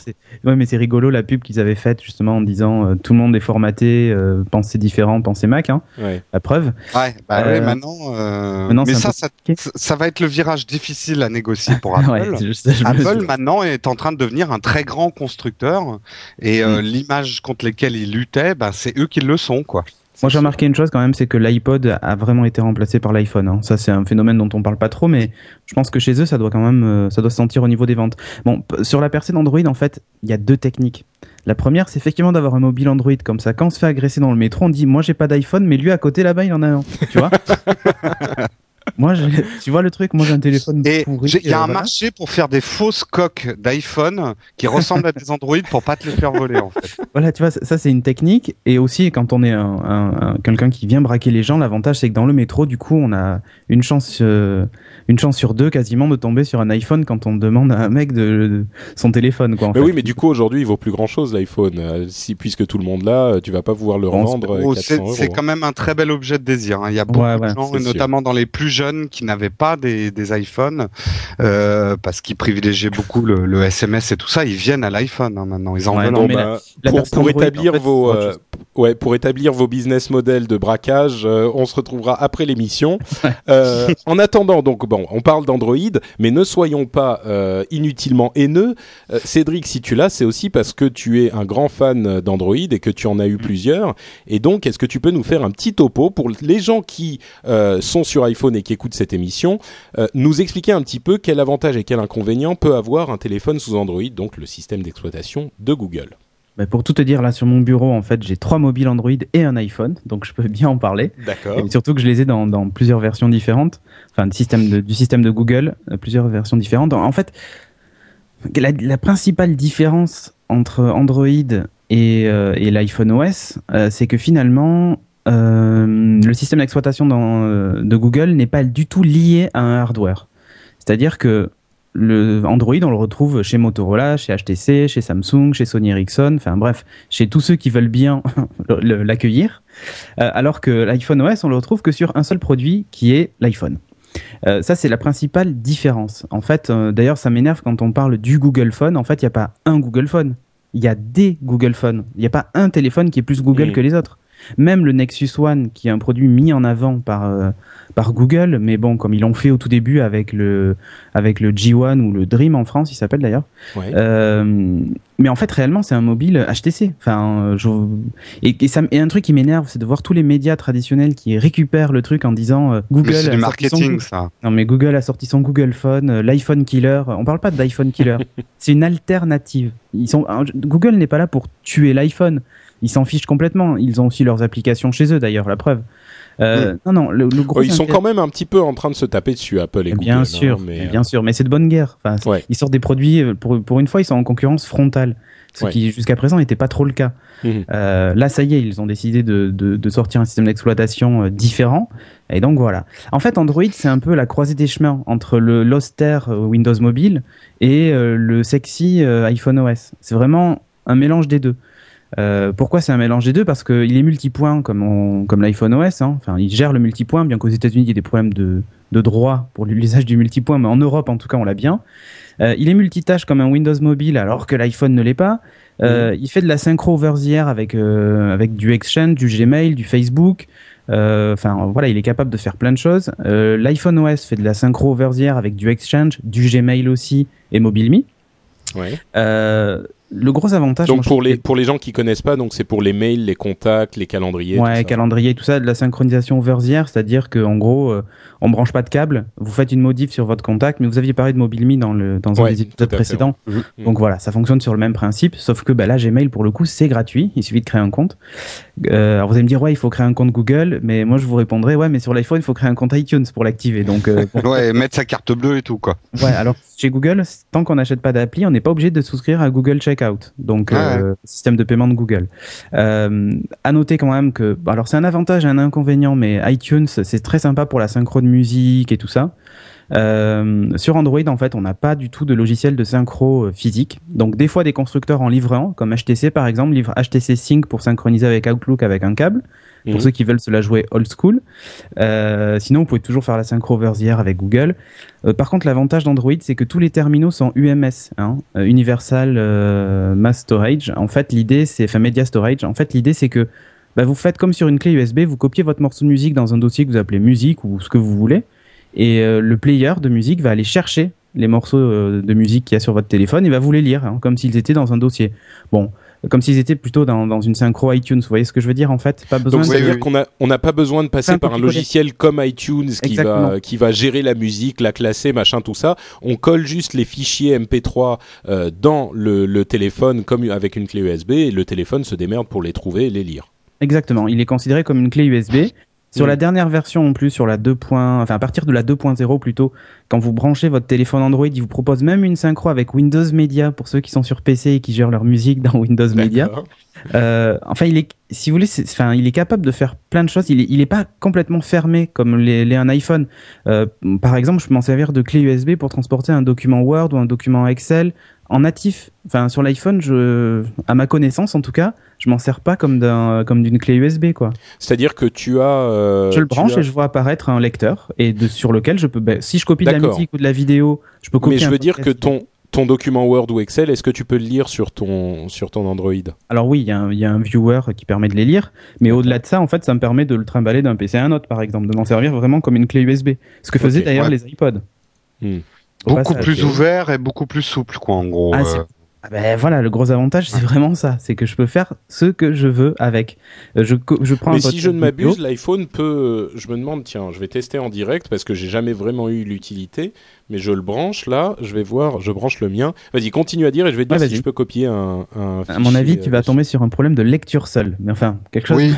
ouais, mais c'est rigolo la pub qu'ils avaient faite justement en disant tout le monde est formaté, pensez différent, pensez Mac. Hein. Ouais preuve. Ouais, bah euh, maintenant, euh, mais ça, ça, ça, va être le virage difficile à négocier pour Apple. Apple maintenant est en train de devenir un très grand constructeur et euh, mm. l'image contre lesquelles ils luttaient, bah, c'est eux qui le sont, quoi. Moi, j'ai remarqué une chose quand même, c'est que l'iPod a vraiment été remplacé par l'iPhone. Hein. Ça, c'est un phénomène dont on parle pas trop, mais je pense que chez eux, ça doit quand même, euh, ça doit se sentir au niveau des ventes. Bon, sur la percée d'Android, en fait, il y a deux techniques. La première, c'est effectivement d'avoir un mobile Android comme ça. Quand on se fait agresser dans le métro, on dit, moi, j'ai pas d'iPhone, mais lui à côté là-bas, il en a un. Tu vois? Moi, tu vois le truc, moi j'ai un téléphone Et il y a un marché pour faire des fausses coques d'iPhone qui ressemblent à des Android pour pas te les faire voler en fait. Voilà, tu vois, ça c'est une technique. Et aussi, quand on est un, quelqu'un qui vient braquer les gens, l'avantage c'est que dans le métro, du coup, on a une chance, euh, une chance sur deux quasiment de tomber sur un iPhone quand on demande à un mec de, son téléphone. Quoi, mais oui, mais du coup aujourd'hui, il vaut plus grand chose l'iPhone. Euh, si puisque tout le monde l'a, tu vas pas pouvoir le revendre. Oh, c'est quand même un très bel objet de désir. Hein. Il y a beaucoup de gens, notamment dans les plus jeunes qui n'avaient pas des, des iPhones euh, parce qu'ils privilégiaient beaucoup le, le, SMS et tout ça, ils viennent à l'iPhone hein, maintenant. Ils en veulent. Bah, pour, pour établir vos euh, ouais pour établir vos business models de braquage, euh, on se retrouvera après l'émission. Euh, en attendant, donc bon, on parle d'Android, mais ne soyons pas inutilement haineux. Cédric, si tu l'as, c'est aussi parce que tu es un grand fan d'Android et que tu en as eu mm. plusieurs. Et donc, est-ce que tu peux nous faire un petit topo pour les gens qui sont sur iPhone et qui écoutent cette émission, euh, nous expliquer un petit peu quel avantage et quel inconvénient peut avoir un téléphone sous Android, donc le système d'exploitation de Google. Bah, pour tout te dire, là sur mon bureau, en fait, j'ai trois mobiles Android et un iPhone, donc je peux bien en parler. D'accord. Et surtout que je les ai dans, plusieurs versions différentes, enfin du système de, du système de Google, euh, plusieurs versions différentes. En fait, la, principale différence entre Android et, euh, et l'iPhone OS, c'est que finalement, le système d'exploitation euh, de Google n'est pas du tout lié à un hardware. C'est-à-dire que le Android, on le retrouve chez Motorola, chez HTC, chez Samsung, chez Sony Ericsson, enfin bref, chez tous ceux qui veulent bien l'accueillir. Euh, alors que l'iPhone OS, on le retrouve que sur un seul produit qui est l'iPhone. ça, c'est la principale différence. En fait, d'ailleurs, ça m'énerve quand on parle du Google Phone. En fait, il n'y a pas un Google Phone. Il y a des Google Phone. Il n'y a pas un téléphone qui est plus Google que les autres. Même le Nexus One, qui est un produit mis en avant par, euh, par Google, mais bon, comme ils l'ont fait au tout début avec le, avec le G1 ou le Dream en France, il s'appelle d'ailleurs. Euh, mais en fait, réellement, c'est un mobile HTC. Enfin, je... et, ça, et un truc qui m'énerve, c'est de voir tous les médias traditionnels qui récupèrent le truc en disant euh, Google. C'est du marketing, ça. Non, mais Google a sorti son Google Phone, l'iPhone Killer. On parle pas d'iPhone Killer. c'est une alternative. Ils sont, Google n'est pas là pour tuer l'iPhone ils s'en fichent complètement. Ils ont aussi leurs applications chez eux d'ailleurs, la preuve. Euh, Non, non, le, gros. ils sont quand même un petit peu en train de se taper dessus, Apple et Google. Bien hein, sûr, mais... bien sûr, mais c'est de bonne guerre. Enfin, Ils sortent des produits euh, pour pour une fois, ils sont en concurrence frontale, ce qui jusqu'à présent n'était pas trop le cas. Mhm. Euh, là, ça y est, ils ont décidé de, de, de sortir un système d'exploitation euh, différent. Et donc voilà. En fait, Android, c'est un peu la croisée des chemins entre le l'austère euh, Windows Mobile et le sexy iPhone OS. C'est vraiment un mélange des deux. Euh, pourquoi c'est un mélange des deux? Parce qu'il est multipoint comme, comme l'iPhone OS. Hein. Enfin, il gère le multipoint, bien qu'aux États-Unis il y ait des problèmes de, de droit pour l'usage du multipoint, mais en Europe en tout cas on l'a bien. Euh, il est multitâche comme un Windows mobile alors que l'iPhone ne l'est pas. Euh, mmh. Il fait de la synchro over the air avec avec du Exchange, du Gmail, du Facebook. Enfin voilà, il est capable de faire plein de choses. L'iPhone OS fait de la synchro over the air avec du Exchange, du Gmail aussi et MobileMe. Ouais. Euh, le gros avantage. Donc pour les pour les gens qui connaissent pas, donc c'est pour les mails, les contacts, les calendriers. Ouais, calendrier, tout ça, de la synchronisation air, c'est-à-dire que en gros, euh, on branche pas de câble, vous faites une modif sur votre contact, mais vous aviez parlé de MobileMe dans le dans un des épisodes précédents. Mhm. Donc voilà, ça fonctionne sur le même principe, sauf que bah, là Gmail pour le coup c'est gratuit, il suffit de créer un compte. Euh, alors vous allez me dire ouais, il faut créer un compte Google, mais moi je vous répondrai ouais, mais sur l'iPhone il faut créer un compte iTunes pour l'activer. Donc euh, ouais, mettre sa carte bleue et tout quoi. Ouais, alors chez Google, tant qu'on n'achète pas d'appli, on n'est pas obligé de souscrire à Google Checkout, donc ah euh, système de paiement de Google. Euh, à noter quand même que, alors c'est un avantage et un inconvénient, mais iTunes c'est très sympa pour la synchro de musique et tout ça. Euh, sur Android, en fait, on n'a pas du tout de logiciel de synchro euh, physique. Donc, des fois, des constructeurs en livrent un, comme HTC par exemple, livrent HTC Sync pour synchroniser avec Outlook avec un câble pour mhm. ceux qui veulent se la jouer old school. Euh, sinon, vous pouvez toujours faire la synchro air avec Google. Euh, par contre, l'avantage d'Android, c'est que tous les terminaux sont UMS, hein, euh, Universal euh, Mass Storage. En fait, l'idée, c'est, enfin, Media Storage. En fait, l'idée, c'est que bah, vous faites comme sur une clé USB, vous copiez votre morceau de musique dans un dossier que vous appelez musique ou ce que vous voulez, et le player de musique va aller chercher les morceaux de musique qu'il y a sur votre téléphone et va vous les lire, hein, comme s'ils étaient dans un dossier. Bon, comme s'ils étaient plutôt dans, dans une synchro iTunes. Vous voyez ce que je veux dire en fait? Pas besoin. Donc de- c'est à dire qu'on a on n'a pas besoin de passer par un logiciel comme iTunes qui Exactement. va qui va gérer la musique, la classer, machin tout ça. On colle juste les fichiers MP3 euh, dans le, le téléphone comme avec une clé USB et le téléphone se démerde pour les trouver et les lire. Exactement. Il est considéré comme une clé USB. Sur Mm. la dernière version en plus, sur la 2. point- Enfin, à partir de la 2.0 plutôt, quand vous branchez votre téléphone Android, il vous propose même une synchro avec Windows Media pour ceux qui sont sur PC et qui gèrent leur musique dans Windows Media. Euh, enfin, il est, si vous voulez, enfin, il est capable de faire plein de choses. Il est, il est pas complètement fermé comme les, les un iPhone. Euh, par exemple, je peux m'en servir de clé USB pour transporter un document Word ou un document Excel en natif. Enfin, sur l'iPhone, je, à ma connaissance en tout cas, je m'en sers pas comme d'un, comme d'une clé USB quoi. C'est-à-dire que tu as euh, je le branche as- et je vois apparaître un lecteur et de, sur lequel je peux, ben, si je copie de la musique ou de la vidéo, je peux copier. Mais je veux dire que ton ton document Word ou Excel, est-ce que tu peux le lire sur ton sur ton Android? Alors oui, il y, a un- il y a un viewer qui permet de les lire, mais au-delà de ça, en fait, ça me permet de le trimballer d'un PC à un autre, par exemple, de m'en servir vraiment comme une clé USB. Ce que faisaient d'ailleurs ouais. les iPods. Hmm. Au Beaucoup passage. plus ouvert et beaucoup plus souple, quoi, en gros. Ah, euh. Ah ben voilà, le gros avantage, c'est vraiment ça, c'est que je peux faire ce que je veux avec. Euh, Je, je prends Mais un si je ne m'abuse, l'iPhone peut. Je me demande, tiens, je vais tester en direct parce que j'ai jamais vraiment eu l'utilité. Mais je le branche là, je vais voir, je branche le mien. Vas-y, continue à dire et je vais te dire Ouais, si je peux copier un. un À mon avis, tu euh, vas dessus. tomber sur un problème de lecture seule. Mais enfin, quelque chose. Oui.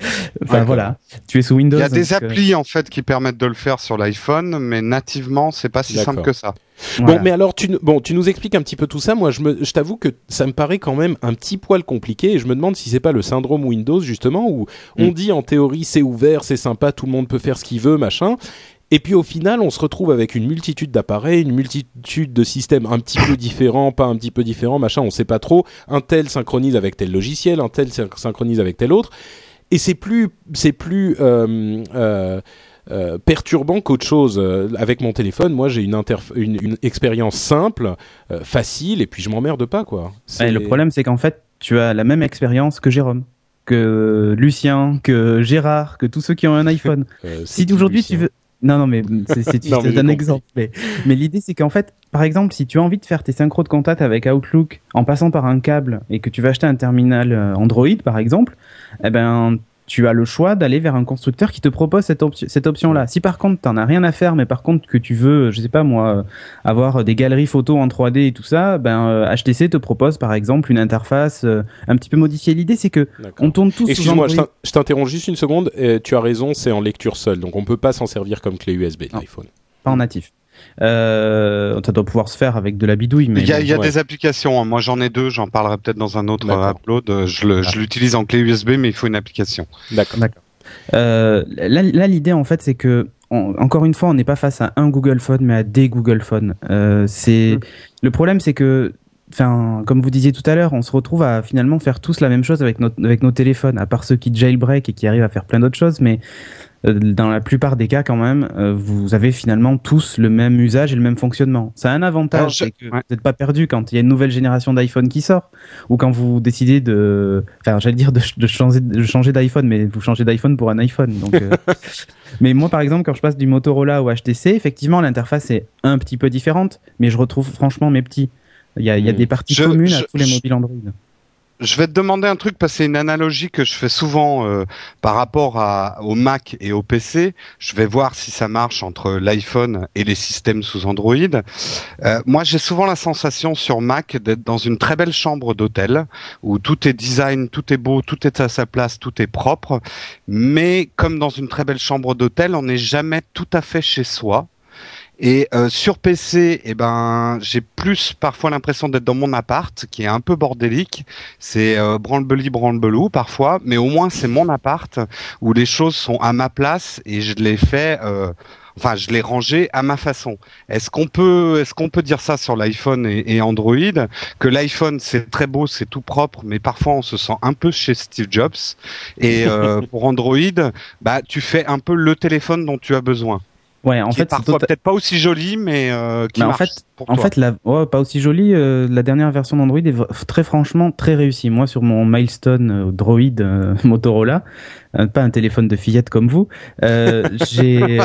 enfin voilà, tu es sous Windows. Il y a des euh, applis en fait qui permettent de le faire sur l'iPhone, mais nativement, c'est pas si simple que ça. Voilà. Bon, mais alors, tu, nous- bon, tu nous expliques un petit peu tout ça. Moi, je, me, je t'avoue que ça me paraît quand même un petit poil compliqué et je me demande si c'est pas le syndrome Windows, justement, où on Mm. dit en théorie c'est ouvert, c'est sympa, tout le monde peut faire ce qu'il veut, machin. Et puis au final, on se retrouve avec une multitude d'appareils, une multitude de systèmes un petit peu différents, pas un petit peu différents, machin, on sait pas trop. Un tel synchronise avec tel logiciel, un tel syn- synchronise avec tel autre. Et c'est plus, c'est plus euh, euh, euh, perturbant qu'autre chose. Euh, Avec mon téléphone, moi, j'ai une, interf- une, une expérience simple, euh, facile, et puis je m'emmerde pas, quoi. Le problème, c'est qu'en fait, tu as la même expérience que Jérôme, que Lucien, que Gérard, que tous ceux qui ont un iPhone. euh, si aujourd'hui tu veux non non mais c'est j'ai un exemple mais, mais l'idée c'est qu'en fait par exemple si tu as envie de faire tes synchros de contact avec Outlook en passant par un câble et que tu vas acheter un terminal Android par exemple eh ben tu as le choix d'aller vers un constructeur qui te propose cette, option cette option là si par contre t'en as rien à faire mais par contre que tu veux je sais pas moi euh, avoir des galeries photos en 3D et tout ça ben euh, HTC te propose par exemple une interface euh, un petit peu modifiée l'idée. C'est que on tourne tous Excuse-moi, je t'interromps juste une seconde. Euh, tu as raison, c'est en lecture seule, donc on peut pas s'en servir comme clé USB de l'iPhone. pas en natif euh, ça doit pouvoir se faire avec de la bidouille mais Il y a, bon. il y a ouais. des applications. hein. Moi, j'en ai deux. J'en parlerai peut-être dans un autre euh, upload. Euh, Je l'utilise en clé USB, mais il faut une application. D'accord. Euh, là, l'idée en fait, c'est que on- encore une fois, on n'est pas face à un Google Phone, mais à des Google Phone. Euh, c'est Mm. le problème, c'est que, enfin, comme vous disiez tout à l'heure, on se retrouve à finalement faire tous la même chose avec notre, avec nos téléphones, à part ceux qui jailbreak et qui arrivent à faire plein d'autres choses, mais dans la plupart des cas, quand même, euh, vous avez finalement tous le même usage et le même fonctionnement. Ça a un avantage, Alors, je- c'est que ouais. vous n'êtes pas perdu quand il y a une nouvelle génération d'iPhone qui sort, ou quand vous décidez de, enfin, j'allais dire de, de changer, de changer d'iPhone, mais vous changez d'iPhone pour un iPhone. Donc, euh, mais moi, par exemple, quand je passe du Motorola au HTC, effectivement, l'interface est un petit peu différente, mais je retrouve franchement mes petits. Il y a, il y a Mm. des parties Je- communes je- à tous les mobiles Android. Je vais te demander un truc parce que c'est une analogie que je fais souvent euh, par rapport à, au Mac et au PC. Je vais voir si ça marche entre l'iPhone et les systèmes sous Android. Euh, moi, j'ai souvent la sensation sur Mac d'être dans une très belle chambre d'hôtel où tout est design, tout est beau, tout est à sa place, tout est propre. Mais comme dans une très belle chambre d'hôtel, on n'est jamais tout à fait chez soi. Et euh, sur PC, eh ben, j'ai plus parfois l'impression d'être dans mon appart, qui est un peu bordélique. C'est euh, branle-beli, branle-belou parfois, mais au moins c'est mon appart où les choses sont à ma place et je les fais. Euh, Enfin, je l'ai rangé à ma façon. Est-ce qu'on peut, est-ce qu'on peut dire ça sur l'iPhone et, et Android? Que l'iPhone c'est très beau, c'est tout propre, mais parfois on se sent un peu chez Steve Jobs. Et euh, pour Android, bah tu fais un peu le téléphone dont tu as besoin Ouais, en qui est fait, c'est parfois tota- peut-être pas aussi joli, mais euh, qui Mais en fait- pour En toi. fait, la, ouais, pas aussi jolie. euh, la dernière version d'Android est très franchement très réussie. Moi, sur mon milestone euh, Droid Motorola, pas un téléphone de fillette comme vous, j'ai,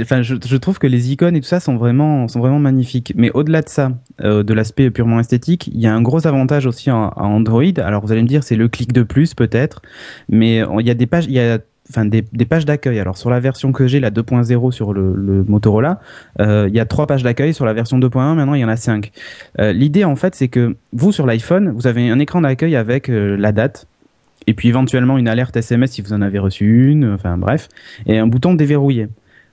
enfin, je, je, trouve que les icônes et tout ça sont vraiment, sont vraiment magnifiques. Mais au-delà de ça, euh, de l'aspect purement esthétique, il y a un gros avantage aussi en, en Android. Alors vous allez me dire, c'est le clic de plus peut-être, mais il y a des pages, il y a enfin des, pages d'accueil. Alors sur la version que j'ai, la 2.0 sur le, le Motorola, euh, il y a trois pages d'accueil. Sur la version 2.1, maintenant il y en a cinq. Euh, L'idée en fait, c'est que vous sur l'iPhone, vous avez un écran d'accueil avec euh, la date. Et puis éventuellement une alerte SMS si vous en avez reçu une, enfin bref, et un bouton déverrouiller.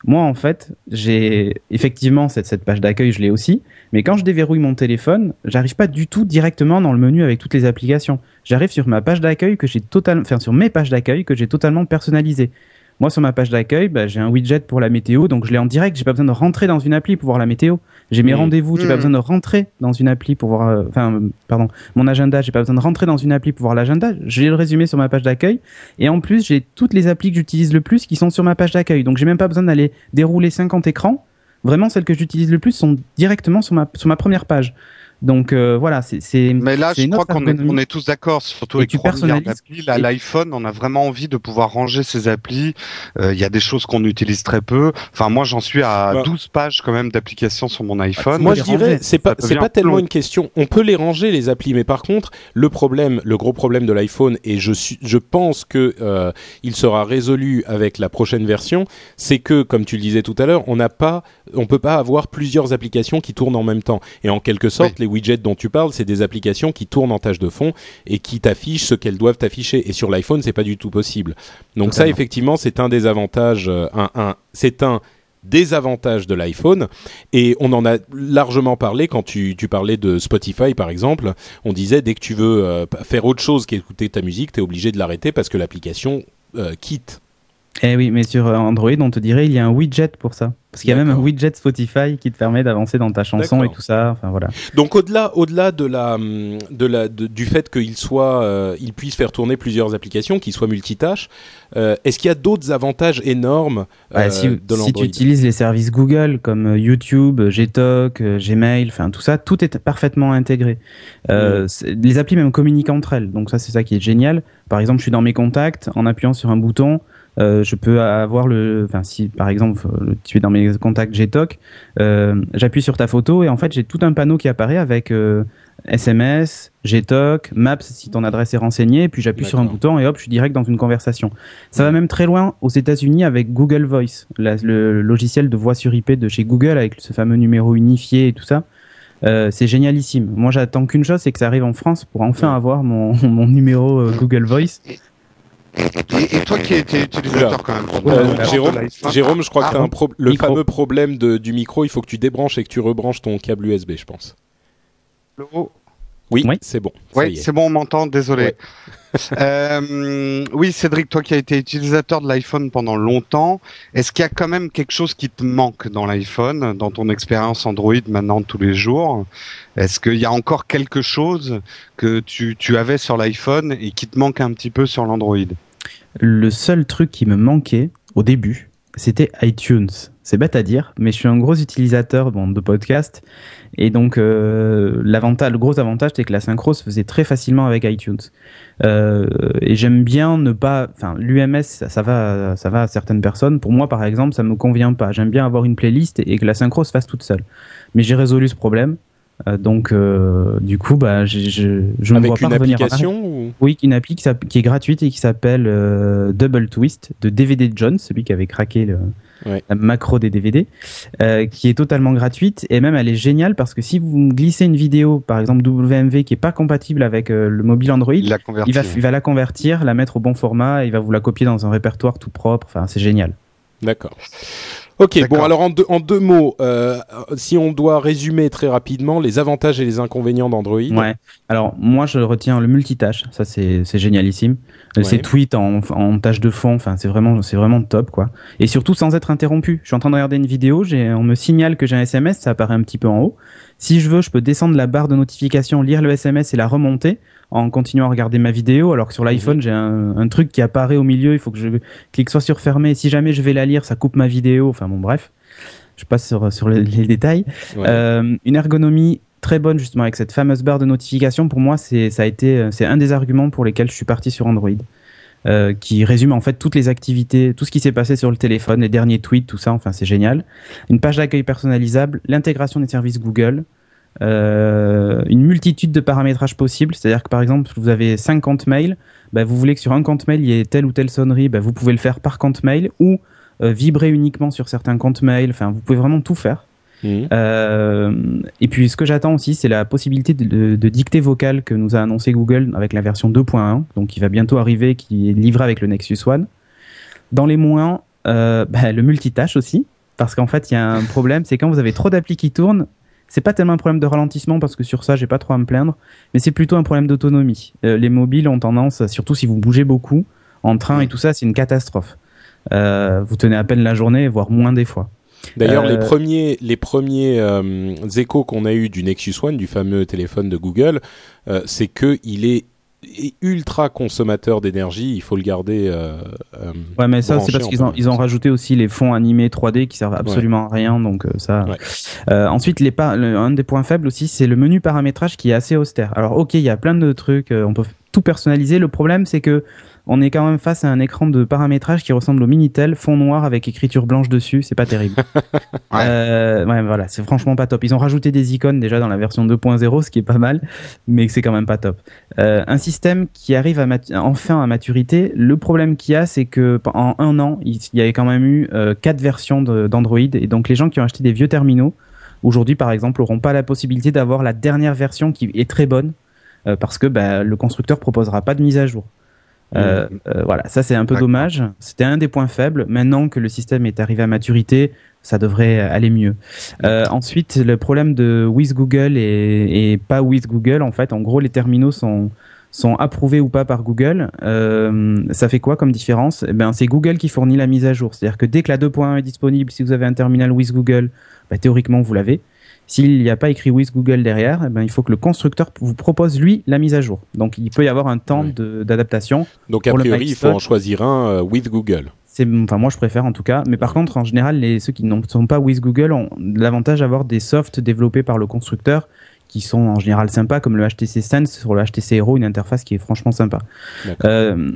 Moi, en fait, j'ai effectivement cette, page d'accueil, je l'ai aussi, mais quand je déverrouille mon téléphone, j'arrive pas du tout directement dans le menu avec toutes les applications. J'arrive sur ma page d'accueil que j'ai totalement, enfin sur mes pages d'accueil que j'ai totalement personnalisées. Moi, sur ma page d'accueil, bah, j'ai un widget pour la météo, donc je l'ai en direct. J'ai pas besoin de rentrer dans une appli pour voir la météo. J'ai mes Mmh. rendez-vous, j'ai pas Mmh. besoin de rentrer dans une appli pour voir, euh, enfin, euh, pardon, mon agenda. J'ai pas besoin de rentrer dans une appli pour voir l'agenda. J'ai le résumé sur ma page d'accueil. Et en plus, j'ai toutes les applis que j'utilise le plus qui sont sur ma page d'accueil. Donc, j'ai même pas besoin d'aller dérouler 50 écrans. Vraiment, celles que j'utilise le plus sont directement sur ma, sur ma première page. Donc, euh, voilà, c'est, Mais là, je crois qu'on est, ergonomie. on est tous d'accord, surtout Et avec tu 3 milliards personnalises. d'applis. Là, Et- l'iPhone, on a vraiment envie de pouvoir ranger ses applis. Euh, Il y a des choses qu'on utilise très peu. Enfin, moi, j'en suis à Bah. 12 pages quand même d'applications sur mon iPhone. Moi, les je dirais, c'est pas, c'est pas tellement long. une question. On peut les ranger les applis, mais par contre, le problème, le gros problème de l'iPhone, et je suis, je pense que euh, il sera résolu avec la prochaine version, c'est que, comme tu le disais tout à l'heure, on n'a pas, on peut pas avoir plusieurs applications qui tournent en même temps. Et en quelque sorte, les widgets dont tu parles, c'est des applications qui tournent en tâche de fond et qui t'affichent ce qu'elles doivent afficher. Et sur l'iPhone, c'est pas du tout possible. Donc ça, effectivement, c'est un des avantages, euh, un, un, c'est un désavantage de l'iPhone et on en a largement parlé quand tu, tu parlais de Spotify par exemple on disait dès que tu veux euh, faire autre chose qu'écouter ta musique t'es obligé de l'arrêter parce que l'application euh, quitte Eh oui, mais sur euh, Android, on te dirait il y a un widget pour ça. Parce qu'il y a même un widget Spotify qui te permet d'avancer dans ta chanson et tout ça. Enfin voilà. donc au-delà au-delà de la hum, de la de- du fait qu'il soit euh, il puisse faire tourner plusieurs applications qu'il soit multitâche euh, est-ce qu'il y a d'autres avantages énormes euh, Ouais, si, de si tu utilises les services Google comme YouTube, Gtalk, Gmail, enfin tout ça, tout est parfaitement intégré. C'est- Les applis même communiquent entre elles, donc ça c'est ça qui est génial. Par exemple, je suis dans mes contacts, en appuyant sur un bouton, euh, je peux avoir le, enfin si par exemple tu es dans mes contacts Gtalk, euh, j'appuie sur ta photo et en fait j'ai tout un panneau qui apparaît avec euh, SMS, Gtalk, Maps si ton adresse est renseignée, puis j'appuie sur un bouton et hop je suis direct dans une conversation. Ça va même très loin aux États-Unis avec Google Voice, la- le logiciel de voix sur IP de chez Google avec ce fameux numéro unifié et tout ça. Euh, c'est génialissime. Moi, j'attends qu'une chose, c'est que ça arrive en France pour enfin avoir mon, mon numéro euh, Google Voice. Et, et toi qui étais utilisateur quand même. Euh, Jérôme, Jérôme, je crois Ah que t'as bon un pro- le Micro. fameux problème de, du micro. Il faut que tu débranches et que tu rebranches ton câble USB, je pense. Oui, Oui. c'est bon. Oui, c'est bon, on m'entend, désolé. Euh, oui, Cédric, toi qui as été utilisateur de l'iPhone pendant longtemps, est-ce qu'il y a quand même quelque chose qui te manque dans l'iPhone, dans ton expérience Android maintenant tous les jours? Est-ce qu'il y a encore quelque chose que tu, tu avais sur l'iPhone et qui te manque un petit peu sur l'Android? Le seul truc qui me manquait au début, c'était iTunes. C'est bête à dire, mais je suis un gros utilisateur de podcasts. Et donc, euh, le gros avantage, c'est que la synchro se faisait très facilement avec iTunes. Euh, et j'aime bien ne pas, enfin, l'UMS, ça, va, ça va à certaines personnes. Pour moi, par exemple, ça me convient pas. J'aime bien avoir une playlist et que la synchro se fasse toute seule. Mais j'ai résolu ce problème. Euh, donc, euh, du coup, bah, j'ai- je, je ne vois Avec pas une revenir application ou... Oui, une appli qui, est gratuite et qui s'appelle euh, Double Twist de DVD John, celui qui avait craqué le, Ouais. la macro des DVD, euh, qui est totalement gratuite et même elle est géniale parce que si vous glissez une vidéo, par exemple WMV, qui est pas compatible avec euh, le mobile Android, Il l'a converti. il va, il va la convertir, la mettre au bon format, et il va vous la copier dans un répertoire tout propre. Enfin, c'est génial. D'accord. Ok, bon alors en deux, en deux mots, euh, si on doit résumer très rapidement les avantages et les inconvénients d'Android. Ouais. Alors moi je retiens le multitâche, ça c'est c'est génialissime. Euh, Ouais. Ces tweets en, en tâche de fond, enfin c'est vraiment c'est vraiment top quoi. Et surtout sans être interrompu. Je suis en train de regarder une vidéo, j'ai on me signale que j'ai un SMS, ça apparaît un petit peu en haut. Si je veux, je peux descendre la barre de notification, lire le SMS et la remonter en continuant à regarder ma vidéo. Alors que sur l'iPhone, j'ai un, un truc qui apparaît au milieu, il faut que je clique soit sur fermer. Si jamais je vais la lire, ça coupe ma vidéo. Enfin bon bref, je passe sur sur les- les détails. Ouais. Euh, une ergonomie très bonne justement avec cette fameuse barre de notification. Pour moi, c'est ça a été c'est un des arguments pour lesquels je suis parti sur Android. euh, qui résume en fait toutes les activités, tout ce qui s'est passé sur le téléphone, les derniers tweets, tout ça. Enfin, c'est génial. Une page d'accueil personnalisable, l'intégration des services Google, une multitude de paramétrages possibles. C'est-à-dire que par exemple, vous avez 5 comptes mail, bah, vous voulez que sur un compte mail il y ait telle ou telle sonnerie, bah, vous pouvez le faire par compte mail ou euh, vibrer uniquement sur certains comptes mail. Enfin, vous pouvez vraiment tout faire. Mhm. Euh, et puis ce que j'attends aussi, c'est la possibilité de, de, de dictée vocale que nous a annoncé Google avec la version 2.1, donc qui va bientôt arriver, qui est livré avec le Nexus One. Dans les moins, euh, bah, le multitâche aussi, parce qu'en fait il y a un problème, c'est quand vous avez trop d'applis qui tournent, c'est pas tellement un problème de ralentissement parce que sur ça j'ai pas trop à me plaindre, mais c'est plutôt un problème d'autonomie. Euh, les mobiles ont tendance, surtout si vous bougez beaucoup en train et tout ça, c'est une catastrophe. Euh, vous tenez à peine la journée, voire moins des fois. D'ailleurs, les Euh, premiers, les premiers euh, échos qu'on a eu du Nexus One, du fameux téléphone de Google, euh, c'est que il est ultra consommateur d'énergie. Il faut le garder. Euh, euh, Ouais, mais ça, c'est parce qu'ils ont, ils ont permanence. rajouté aussi les fonds animés 3D qui servent absolument à rien, donc euh, ça. Ouais. Euh, ensuite, les le- un des points faibles aussi, c'est le menu paramétrage qui est assez austère. Alors, ok, il y a plein de trucs, on peut tout personnaliser. Le problème, c'est que on est quand même face à un écran de paramétrage qui ressemble au Minitel, fond noir avec écriture blanche dessus. C'est pas terrible. Ouais. Euh, ouais, voilà, c'est franchement pas top. Ils ont rajouté des icônes déjà dans la version 2.0, ce qui est pas mal, mais c'est quand même pas top. Euh, un système qui arrive à enfin à maturité. Le problème qu'il y a, c'est que en un an, il y avait quand même eu euh, quatre versions d'Android, et donc les gens qui ont acheté des vieux terminaux aujourd'hui, par exemple, auront pas la possibilité d'avoir la dernière version qui est très bonne, euh, parce que bah, le constructeur proposera pas de mise à jour. Euh, euh, voilà, ça c'est un peu dommage. C'était un des points faibles. Maintenant que le système est arrivé à maturité, ça devrait aller mieux. Euh, ensuite, le problème de with Google et, et pas with Google, en fait, en gros, les terminaux sont sont approuvés ou pas par Google. Ça fait quoi comme différence? Eh ben, c'est Google qui fournit la mise à jour. C'est-à-dire que dès que la 2.1 est disponible, si vous avez un terminal with Google, bah, théoriquement vous l'avez. S'il n'y a pas écrit with Google derrière, eh ben, il faut que le constructeur vous propose lui la mise à jour. Donc il peut y avoir un temps d'adaptation. Donc a priori, il faut en choisir un euh, with Google. C'est, enfin, moi je préfère en tout cas. Mais par contre, en général, les, ceux qui ne sont pas with Google ont l'avantage d'avoir des softs développés par le constructeur qui sont en général sympas, comme le HTC Sense sur le HTC Hero, une interface qui est franchement sympa. Euh,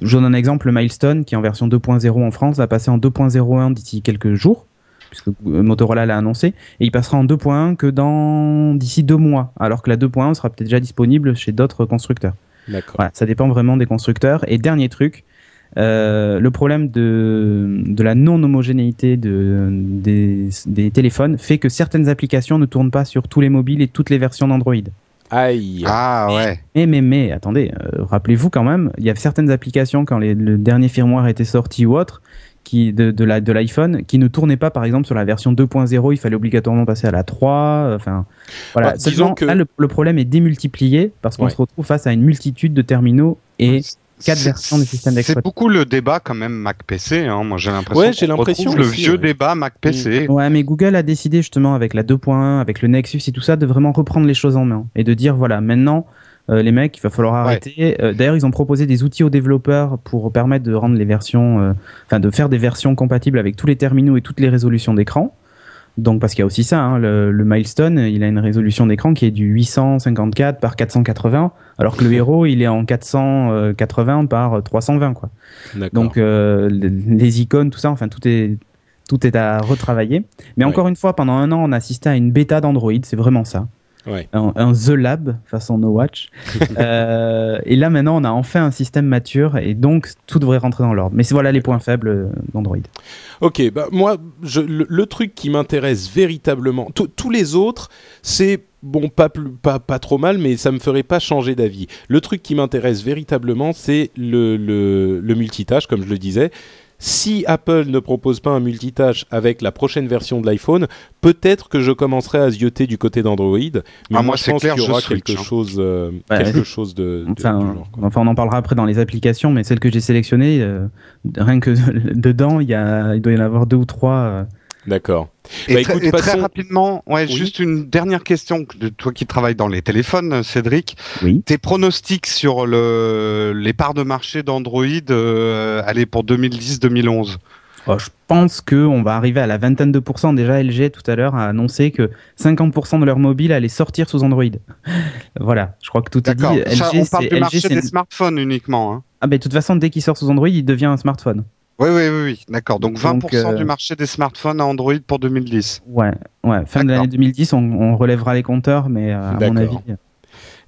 je donne un exemple, le Milestone, qui est en version 2.0 en France, va passer en 2.01 d'ici quelques jours, puisque euh, Motorola l'a annoncé, et il passera en 2.1 que dans d'ici deux mois, alors que la 2.1 sera peut-être déjà disponible chez d'autres constructeurs. D'accord. Voilà, ça dépend vraiment des constructeurs. Et dernier truc, euh, le problème de, de la non-homogénéité de, des, des téléphones fait que certaines applications ne tournent pas sur tous les mobiles et toutes les versions d'Android. Aïe. Ah ouais. Mais, mais, mais, attendez, euh, rappelez-vous quand même, il y a certaines applications quand les- le dernier firmware était sorti ou autre, qui, de, de la- de l'iPhone, qui ne tournaient pas, par exemple, sur la version 2.0, il fallait obligatoirement passer à la 3, euh, enfin, voilà. Bah, disons Seulement, que- là, le, le problème est démultiplié, parce qu'on Ouais. se retrouve face à une multitude de terminaux et quatre C'est- versions du système C'est d'exploitation. beaucoup le débat quand même Mac PC. Hein. Moi j'ai l'impression. Ouais, j'ai l'impression le vieux ouais. débat Mac PC. Ouais, mais Google a décidé justement avec la 2.1, avec le Nexus et tout ça, de vraiment reprendre les choses en main et de dire voilà, maintenant, euh, les mecs, il va falloir Ouais. arrêter. Euh, D'ailleurs, ils ont proposé des outils aux développeurs pour permettre de rendre les versions, euh, enfin, de faire des versions compatibles avec tous les terminaux et toutes les résolutions d'écran. Donc, parce qu'il y a aussi ça, hein, le, le Milestone, il a une résolution d'écran qui est du 854 par 480, alors que le Hero, il est en 480 par 320, quoi. Donc euh, les, les icônes, tout ça, enfin tout est tout est à retravailler. Mais Ouais. encore une fois, pendant un an, on a assisté à une bêta d'Android, c'est vraiment ça. Ouais. Un, un The Lab façon No Watch. Euh, et là maintenant, on a enfin un système mature et donc tout devrait rentrer dans l'ordre. Mais c'est voilà les points faibles euh, d'Android. Ok, bah moi, je, le, le truc qui m'intéresse véritablement, tous- tous les autres, c'est bon, pas, plus, pas pas trop mal, mais ça me ferait pas changer d'avis. Le truc qui m'intéresse véritablement, c'est le, le, le multitâche, comme je le disais. Si Apple ne propose pas un multitâche avec la prochaine version de l'iPhone, peut-être que je commencerai à zioter du côté d'Android. Mais Ah, moi, moi, je pense clair, qu'il y aura switch, quelque hein. chose, euh, Ouais. quelque chose de, de- Enfin, du genre. quoi. enfin, on en parlera après dans les applications, mais celles que j'ai sélectionnées, euh, rien que dedans, il y a, il doit y en avoir deux ou trois. Euh, D'accord. Et, Bah, très, écoute, et très rapidement, ouais, Oui. juste une dernière question de toi qui travailles dans les téléphones, Cédric. Oui. Tes pronostics sur le les parts de marché d'Android, euh, allez pour 2010-2011. Oh, je pense qu'on va arriver à la vingtaine de pourcents. Déjà, LG tout à l'heure a annoncé que 50% de leur mobile allait sortir sous Android. voilà, je crois que tout est dit. D'accord. Ça, LG, on parle du LG, marché c'est des une- smartphones uniquement. Hein. Ah, ben de toute façon, dès qu'il sort sous Android, il devient un smartphone. Oui, oui, oui, oui. D'accord. Donc 20% Donc, euh, du marché des smartphones à Android pour 2010. Ouais, ouais. Fin de l'année 2010, on, on relèvera les compteurs, mais euh, à mon avis. D'accord.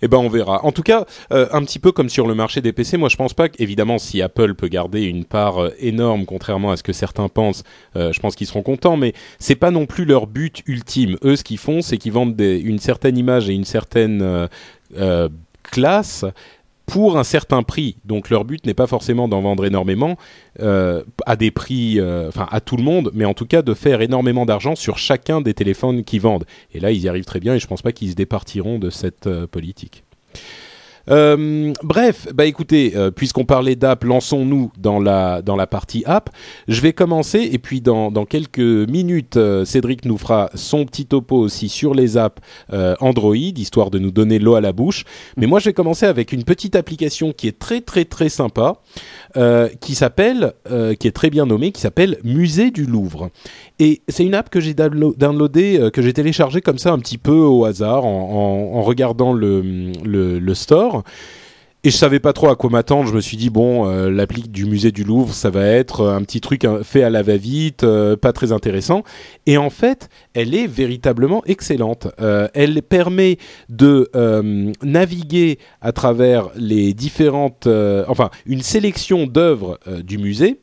Eh ben on verra. En tout cas, euh, un petit peu comme sur le marché des PC, moi je pense pas qu'évidemment si Apple peut garder une part euh, énorme, contrairement à ce que certains pensent, euh, je pense qu'ils seront contents. Mais c'est pas non plus leur but ultime. Eux, ce qu'ils font, c'est qu'ils vendent des- une certaine image et une certaine euh, euh, classe pour un certain prix. Donc leur but n'est pas forcément d'en vendre énormément euh, à des prix, euh, enfin à tout le monde, mais en tout cas de faire énormément d'argent sur chacun des téléphones qu'ils vendent. Et là, ils y arrivent très bien et je pense pas qu'ils se départiront de cette euh, politique. Euh, bref, bah écoutez, euh, puisqu'on parlait d'app, lançons-nous dans la dans la partie app. Je vais commencer et puis dans dans quelques minutes, euh, Cédric nous fera son petit topo aussi sur les apps Android, histoire de nous donner l'eau à la bouche. Mais moi, je vais commencer avec une petite application qui est très très très sympa, qui s'appelle, qui est très bien nommée, qui s'appelle Musée du Louvre. Et c'est une app que j'ai downlo- downloadée, euh, que j'ai téléchargée comme ça un petit peu au hasard en, regardant le, store. Et je savais pas trop à quoi m'attendre. Je me suis dit bon, euh, l'appli du musée du Louvre, ça va être un petit truc fait à la va-vite, euh, pas très intéressant. Et en fait, elle est véritablement excellente. Euh, elle permet de euh, naviguer à travers les différentes, euh, enfin, une sélection d'œuvres euh, du musée.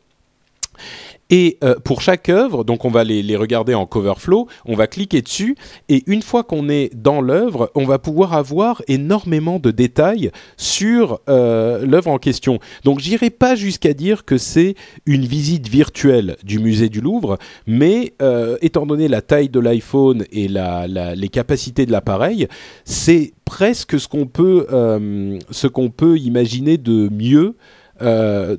Et euh, pour chaque œuvre, donc on va les, les regarder en cover flow, on va cliquer dessus et une fois qu'on est dans l'œuvre, on va pouvoir avoir énormément de détails sur euh, l'œuvre en question. Donc j'irai pas jusqu'à dire que c'est une visite virtuelle du musée du Louvre, mais euh, étant donné la taille de l'iPhone et la, la- les capacités de l'appareil, c'est presque ce qu'on peut, euh, ce qu'on peut imaginer de mieux. euh,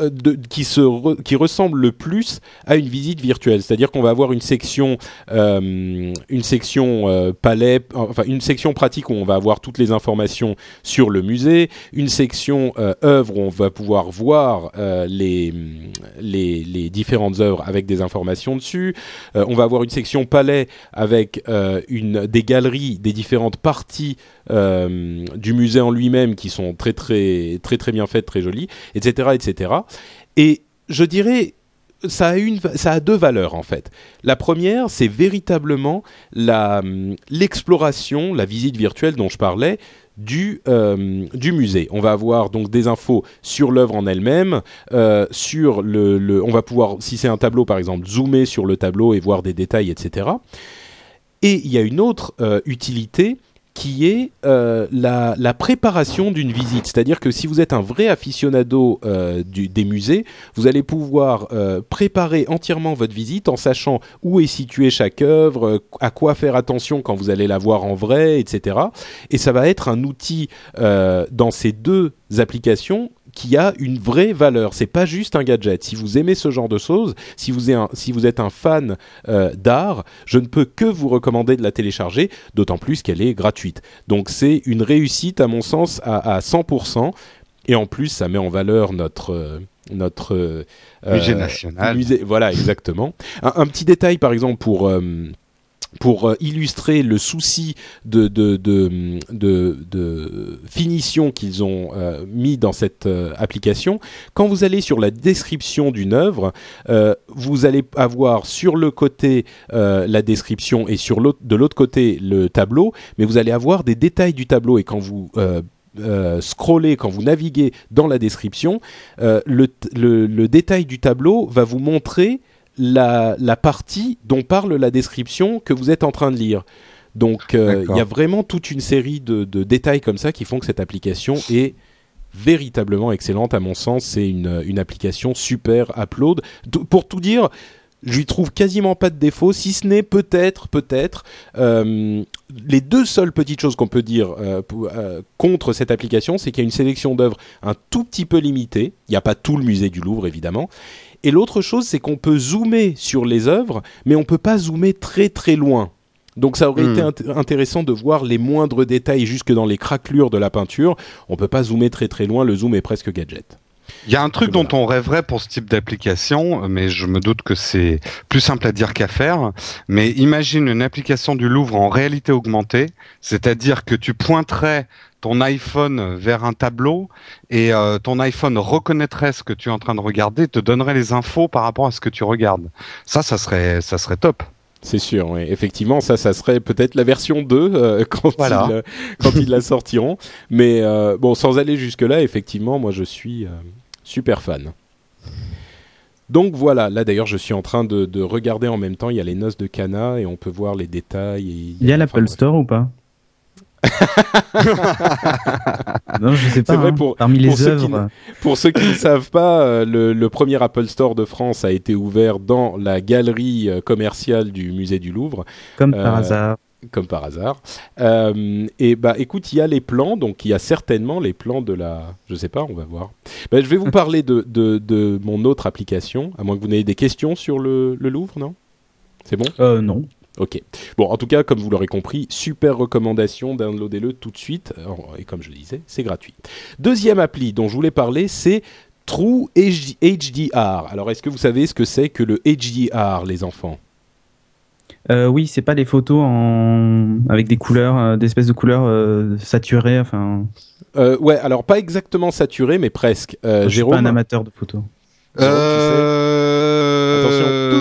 de, qui se qui ressemble le plus à une visite virtuelle, c'est-à-dire qu'on va avoir une section euh, une section euh, palais, enfin une section pratique où on va avoir toutes les informations sur le musée, une section euh, œuvre où on va pouvoir voir euh, les, les les différentes œuvres avec des informations dessus. Euh, on va avoir une section palais avec euh, une des galeries des différentes parties euh, du musée en lui-même qui sont très très très très bien faites, très jolies, etc., etc. Et je dirais, ça a une, ça a deux valeurs en fait. La première, c'est véritablement hum, l'exploration, la visite virtuelle dont je parlais du euh, du musée. On va avoir donc des infos sur l'œuvre en elle-même, euh, sur le, le, on va pouvoir, si c'est un tableau par exemple, zoomer sur le tableau et voir des détails, etc. Et il y a une autre euh, utilité qui est euh, la, préparation d'une visite. C'est-à-dire que si vous êtes un vrai aficionado euh, des musées, vous allez pouvoir euh, préparer entièrement votre visite en sachant où est située chaque œuvre, à quoi faire attention quand vous allez la voir en vrai, etc. Et ça va être un outil dans ces deux applications qui a une vraie valeur. C'est pas juste un gadget. Si vous aimez ce genre de choses, si vous êtes un, si vous êtes un fan euh, d'art, je ne peux que vous recommander de la télécharger, d'autant plus qu'elle est gratuite. Donc c'est une réussite à mon sens à, à 100%. Et en plus, ça met en valeur notre euh, notre euh, Musée national. musée- voilà, exactement. Un, un petit détail, par exemple, pour pour euh, illustrer le souci de, finition qu'ils ont euh, mis dans cette euh, application, quand vous allez sur la description d'une œuvre, vous allez avoir sur le côté la description et sur de l'autre côté le tableau, mais vous allez avoir des détails du tableau. Et quand vous euh, scrollez, quand vous naviguez dans la description, le détail du tableau va vous montrer la, la partie dont parle la description que vous êtes en train de lire. Donc euh, il y a vraiment toute une série de, de détails comme ça qui font que cette application est véritablement excellente à mon sens. C'est une, une application super upload. Pour tout dire, je lui trouve quasiment pas de défaut, si ce n'est peut-être, peut-être, euh, les deux seules petites choses qu'on peut dire euh, pour- euh, contre cette application, c'est qu'il y a une sélection d'œuvres un tout petit peu limitée. Il n'y a pas tout le musée du Louvre, évidemment. Et l'autre chose, c'est qu'on peut zoomer sur les œuvres, mais on peut pas zoomer très très loin. Donc ça aurait Hmm. été int- intéressant de voir les moindres détails jusque dans les craquelures de la peinture. On peut pas zoomer très très loin, le zoom est presque gadget. Il y a un truc dont on rêverait pour ce type d'application, mais je me doute que c'est plus simple à dire qu'à faire. Mais imagine une application du Louvre en réalité augmentée, c'est-à-dire que tu pointerais ton iPhone vers un tableau et euh, ton iPhone reconnaîtrait ce que tu es en train de regarder, te donnerait les infos par rapport à ce que tu regardes. Ça, ça serait, ça serait top. C'est sûr, oui. effectivement, ça, ça serait peut-être la version 2 euh, quand, ils, euh, quand ils la sortiront. Mais bon, sans aller jusque-là, effectivement, moi je suis super fan. Donc voilà, là d'ailleurs je suis en train de, regarder en même temps, il y a les noces de Cana et on peut voir les détails. Et, il y a l'Apple Store ou pas? non, je sais pas. Vrai, hein. pour, Parmi les œuvres. pour ceux qui ne savent pas, euh, le, premier Apple Store de France a été ouvert dans la galerie euh, commerciale du musée du Louvre. Comme par euh, hasard. Comme par hasard. et bah, écoute, il y a les plans, donc il y a certainement les plans de la. Je sais pas, on va voir. Bah, je vais vous parler de, de, de, mon autre application, à moins que vous n'ayez des questions sur le, le Louvre, non? C'est bon? Euh, Non. Ok. Bon, en tout cas, comme vous l'aurez compris, super recommandation, downloadez-le tout de suite. Et comme je le disais, c'est gratuit. Deuxième appli dont je voulais parler, c'est True HDR. Alors, est-ce que vous savez ce que c'est que le HDR, les enfants? Euh, oui, c'est pas des photos en... avec des couleurs, euh, des espèces de couleurs euh, saturées, enfin. Euh, ouais, alors pas exactement saturées, mais presque. Euh, je suis pas un amateur de photos. Euh...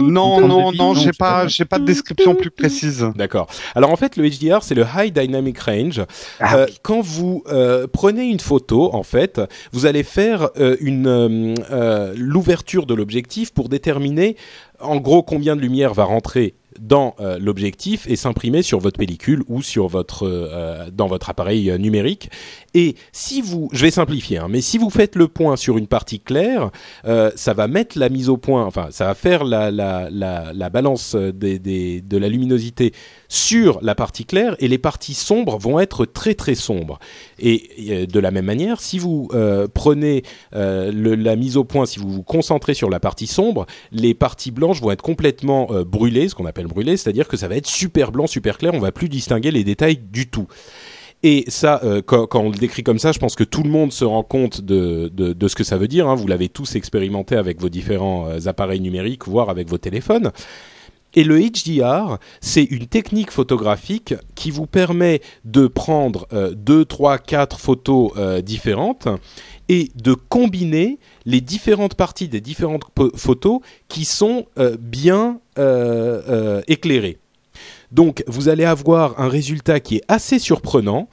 non, non, non, j'ai pas, j'ai pas de description plus précise. D'accord. Alors en fait, le HDR, c'est le High Dynamic Range. Ah euh, quand vous euh, prenez une photo, en fait, vous allez faire euh, une euh, l'ouverture de l'objectif pour déterminer, en gros, combien de lumière va rentrer dans euh, l'objectif et s'imprimer sur votre pellicule ou sur votre euh, dans votre appareil euh, numérique. Et si vous, je vais simplifier, hein, mais si vous faites le point sur une partie claire, ça va mettre la mise au point, enfin ça va faire la, la, la, la balance des, des, de la luminosité sur la partie claire et les parties sombres vont être très très sombres. Et de la même manière, si vous prenez le, la mise au point, si vous vous concentrez sur la partie sombre, les parties blanches vont être complètement brûlées, ce qu'on appelle brûler, c'est-à-dire que ça va être super blanc, super clair, on va plus distinguer les détails du tout. Et ça, euh, quand, on le décrit comme ça, je pense que tout le monde se rend compte de, de, ce que ça veut dire. Hein. Vous l'avez tous expérimenté avec vos différents euh, appareils numériques, voire avec vos téléphones. Et le HDR, c'est une technique photographique qui vous permet de prendre euh, deux, trois, quatre photos différentes et de combiner les différentes parties des différentes photos qui sont euh, bien euh, euh, éclairées. Donc vous allez avoir un résultat qui est assez surprenant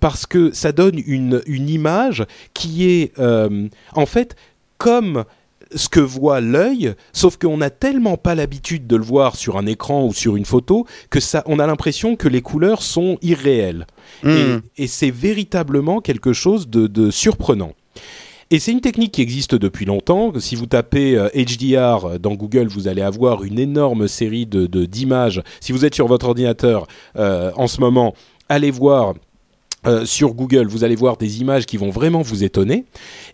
parce que ça donne une, une image qui est en fait comme ce que voit l'œil, sauf qu'on n'a tellement pas l'habitude de le voir sur un écran ou sur une photo que ça, on a l'impression que les couleurs sont irréelles. Hmm. Et, c'est véritablement quelque chose de surprenant. Et c'est une technique qui existe depuis longtemps. Si vous tapez HDR euh, dans Google, vous allez avoir une énorme série de d'images. Si vous êtes sur votre ordinateur euh, en ce moment, allez voir euh, sur Google, vous allez voir des images qui vont vraiment vous étonner.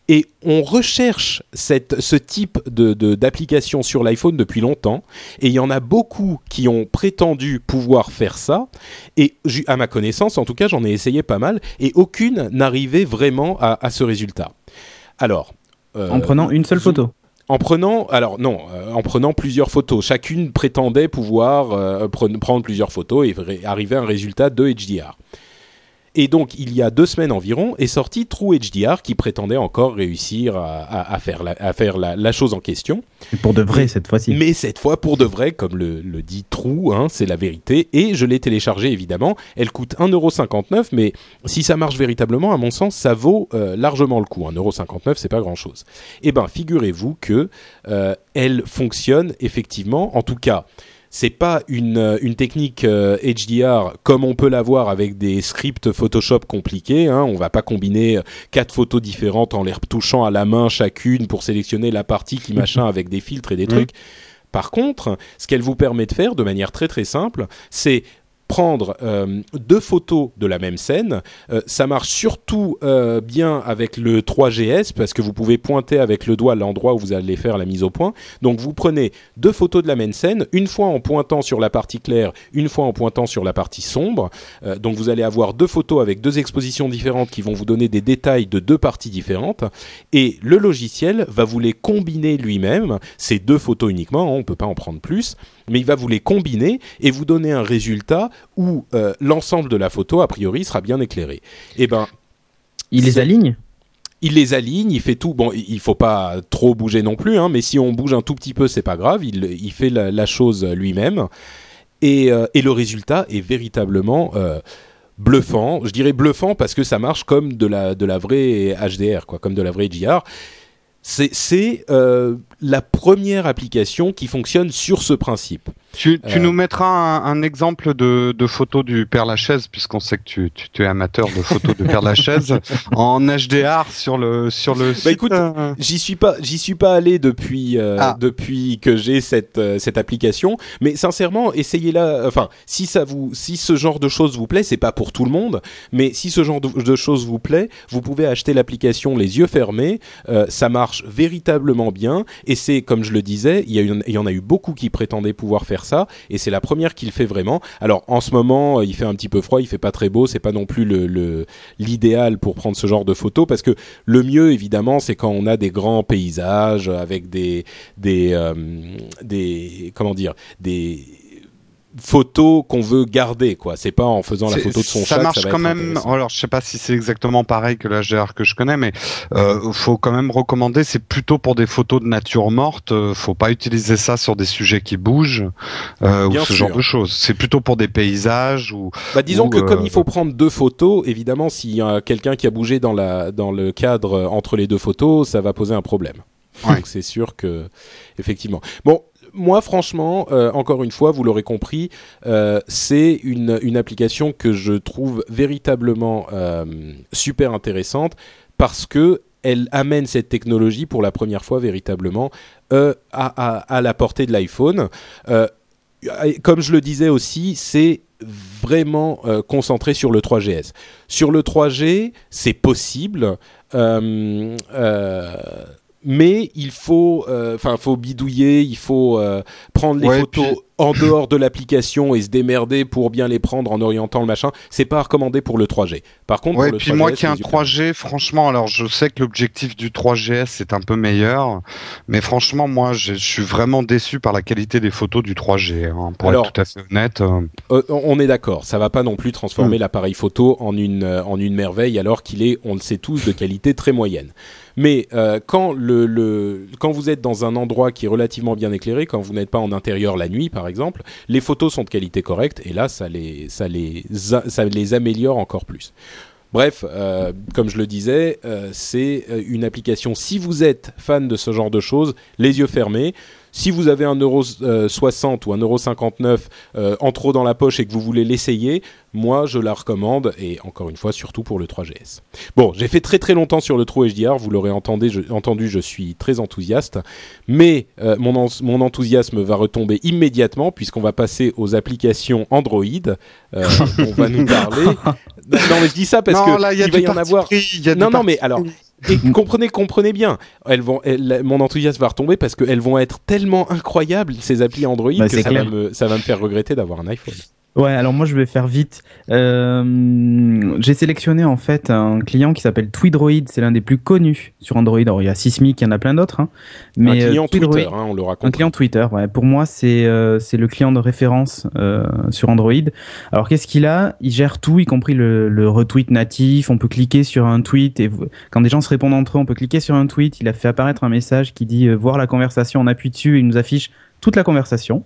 Et on recherche ce type de, d'application sur l'iPhone depuis longtemps. Et il y en a beaucoup qui ont prétendu pouvoir faire ça. Et à ma connaissance, en tout cas, j'en ai essayé pas mal. Et aucune n'arrivait vraiment à ce résultat. Alors. Euh, en prenant une seule photo en prenant, alors non, euh, en prenant plusieurs photos. Chacune prétendait pouvoir euh, prendre plusieurs photos et arriver à un résultat de HDR. Et donc, il y a deux semaines environ, est sorti True HDR qui prétendait encore réussir à, faire, la, à faire la, chose en question. pour de vrai cette fois-ci. Mais cette fois pour de vrai, comme le, dit True, hein, c'est la vérité. Et je l'ai téléchargé évidemment. Elle coûte 1,59€, mais si ça marche véritablement, à mon sens, ça vaut euh, largement le coup. 1,59€, c'est pas grand-chose. Eh ben, figurez-vous que euh, elle fonctionne effectivement, en tout cas c'est pas une, euh, une technique HDR euh, comme on peut l'avoir avec des scripts Photoshop compliqués. Hein. On va pas combiner euh, quatre photos différentes en les retouchant à la main chacune pour sélectionner la partie qui machin avec des filtres et des trucs. Par contre, ce qu'elle vous permet de faire de manière très très simple, c'est prendre euh, deux photos de la même scène. Euh, ça marche surtout euh, bien avec le 3GS parce que vous pouvez pointer avec le doigt l'endroit où vous allez faire la mise au point. Donc vous prenez deux photos de la même scène, une fois en pointant sur la partie claire, une fois en pointant sur la partie sombre. donc vous allez avoir deux photos avec deux expositions différentes qui vont vous donner des détails de deux parties différentes. Et le logiciel va vous les combiner lui-même, ces deux photos uniquement, on ne peut pas en prendre plus, mais il va vous les combiner et vous donner un résultat où euh, l'ensemble de la photo, a priori, sera bien éclairé. Eh ben, il les aligne? Il les aligne, il fait tout. Bon, il faut pas trop bouger non plus, hein, mais si on bouge un tout petit peu, c'est pas grave. Il, fait la, chose lui-même, et, euh, et, le résultat est véritablement euh, bluffant. Je dirais bluffant parce que ça marche comme de la de la vraie HDR, quoi, comme de la vraie JR. C'est la première application qui fonctionne sur ce principe. Tu, tu euh. nous mettras un, exemple de, de, photo du Père Lachaise, puisqu'on sait que tu, tu, es amateur de photos de Père Lachaise, en HDR sur le sur le. Bah écoute, euh. j'y suis pas j'y suis pas allé depuis euh, ah. depuis que j'ai cette cette application, mais sincèrement, essayez-la. Enfin, si ça vous si ce genre de choses vous plaît, c'est pas pour tout le monde, mais si ce genre de, de choses vous plaît, vous pouvez acheter l'application les yeux fermés. ça marche véritablement bien et c'est, comme je le disais, il y, a il y en a eu beaucoup qui prétendaient pouvoir faire et c'est la première qu'il fait vraiment. Alors en ce moment, il fait un petit peu froid, il fait pas très beau, c'est pas non plus le l'idéal pour prendre ce genre de photos, parce que le mieux évidemment, c'est quand on a des grands paysages avec des des euh, des comment dire des photo qu'on veut garder quoi. C'est pas en faisant la photo de son ça chat marche quand même. alors je sais pas si c'est exactement pareil que l'HDR que je connais mais euh, faut quand même recommander c'est plutôt pour des photos de nature morte euh, faut pas utiliser ça sur des sujets qui bougent euh, ou ce genre de choses. C'est plutôt pour des paysages ou bah disons que comme il faut prendre deux photos évidemment s'il y a quelqu'un qui a bougé dans la dans le cadre entre les deux photos ça va poser un problème. Donc c'est sûr que effectivement. Bon moi, franchement, euh, encore une fois, vous l'aurez compris, euh, c'est une, application que je trouve véritablement euh, super intéressante parce que elle amène cette technologie pour la première fois véritablement à, la portée de l'iPhone. comme je le disais aussi, c'est vraiment concentré sur le 3GS. Sur le 3G, c'est possible mais il faut, euh, enfin, faut bidouiller, il faut euh, prendre les photos en dehors de l'application et se démerder pour bien les prendre en orientant le machin. C'est pas recommandé pour le 3G. Par contre, ouais, pour le puis moi qui ai un 3G, franchement, alors je sais que l'objectif du 3GS est un peu meilleur, mais franchement, moi, je suis vraiment déçu par la qualité des photos du 3G. Hein, pour être tout à fait honnête. Euh, on est d'accord. Ça va pas non plus transformer hmm. l'appareil photo en une en une merveille, alors qu'il est, on le sait tous, de qualité très moyenne. Mais euh, quand, le, le, quand vous êtes dans un endroit qui est relativement bien éclairé, quand vous n'êtes pas en intérieur la nuit par exemple, les photos sont de qualité correcte et là ça les, ça améliore encore plus. Bref, euh, comme je le disais, euh, c'est euh, une application. Si vous êtes fan de ce genre de choses, les yeux fermés, si vous avez un euro 60 ou un euro 59 euh, en trop dans la poche et que vous voulez l'essayer, moi je la recommande et encore une fois surtout pour le 3GS. Bon, j'ai fait très très longtemps sur le True HDR, vous l'aurez entendu je, entendu, je suis très enthousiaste, mais euh, mon, mon enthousiasme va retomber immédiatement puisqu'on va passer aux applications Android. Euh, on va nous parler. non mais je dis ça parce que là, il va y en avoir. non non mais alors et comprenez, comprenez bien, elles vont, mon enthousiasme va retomber parce qu'elles vont être tellement incroyables ces applis Android bah, que ça va, me, ça va me faire regretter d'avoir un iPhone. Ouais, alors moi je vais faire vite. Euh, j'ai sélectionné en fait un client qui s'appelle Tweedroid, c'est l'un des plus connus sur Android. Alors il y a Sysmic, il y en a plein d'autres. Hein. Mais un client euh, Twitter, hein, on le raconte. Un client Twitter, ouais. Pour moi c'est euh, c'est le client de référence euh, sur Android. Alors qu'est-ce qu'il a? Il gère tout, y compris le, le, retweet natif. On peut cliquer sur un tweet et quand des gens se répondent entre eux, on peut cliquer sur un tweet. Il a fait apparaître un message qui dit voir la conversation. On appuie dessus et il nous affiche toute la conversation.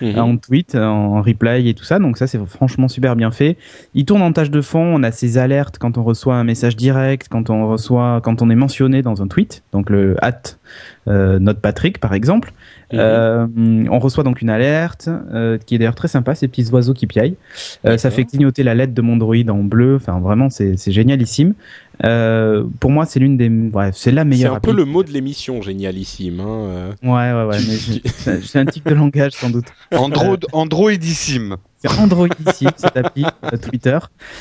Mhm. en tweet, en reply et tout ça. Donc ça, c'est franchement super bien fait. Il tourne en tâche de fond. On a ses alertes quand on reçoit un message direct, quand on reçoit, quand on est mentionné dans un tweet. Donc le at euh, notre Patrick par exemple. Mhm. Euh, on reçoit donc une alerte euh, qui est d'ailleurs très sympa, ces petits oiseaux qui piaillent. Ça fait clignoter la lettre de mon droïde en bleu. Enfin vraiment, c'est génialissime. Euh, pour moi, c'est l'une des, bref, c'est la meilleure. C'est un peu le mot de l'émission, génialissime. Hein, ouais, ouais, ouais. c'est un type de langage sans doute. Android, Androidissime. C'est Android ici, cette appli euh, Twitter.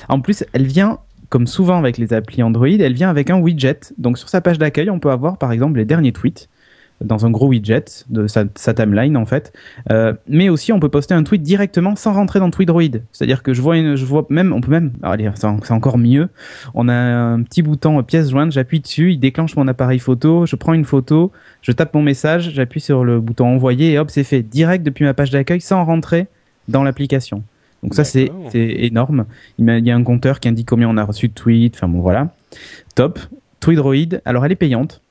En plus, elle vient comme souvent avec les applis Android, elle vient avec un widget. Donc sur sa page d'accueil, on peut avoir par exemple les derniers tweets dans un gros widget de sa, timeline en fait. Euh, mais aussi, on peut poster un tweet directement sans rentrer dans Tweedroid. C'est-à-dire que je vois, une, je vois même, on peut même, allez, c'est encore mieux. On a un petit bouton pièce jointe, j'appuie dessus, il déclenche mon appareil photo, je prends une photo, je tape mon message, j'appuie sur le bouton envoyer et hop, c'est fait direct depuis ma page d'accueil sans rentrer dans l'application. Donc ça c'est énorme. Il y a un compteur qui indique combien on a reçu de tweets. Enfin bon voilà, top. Tweedroid, alors elle est payante.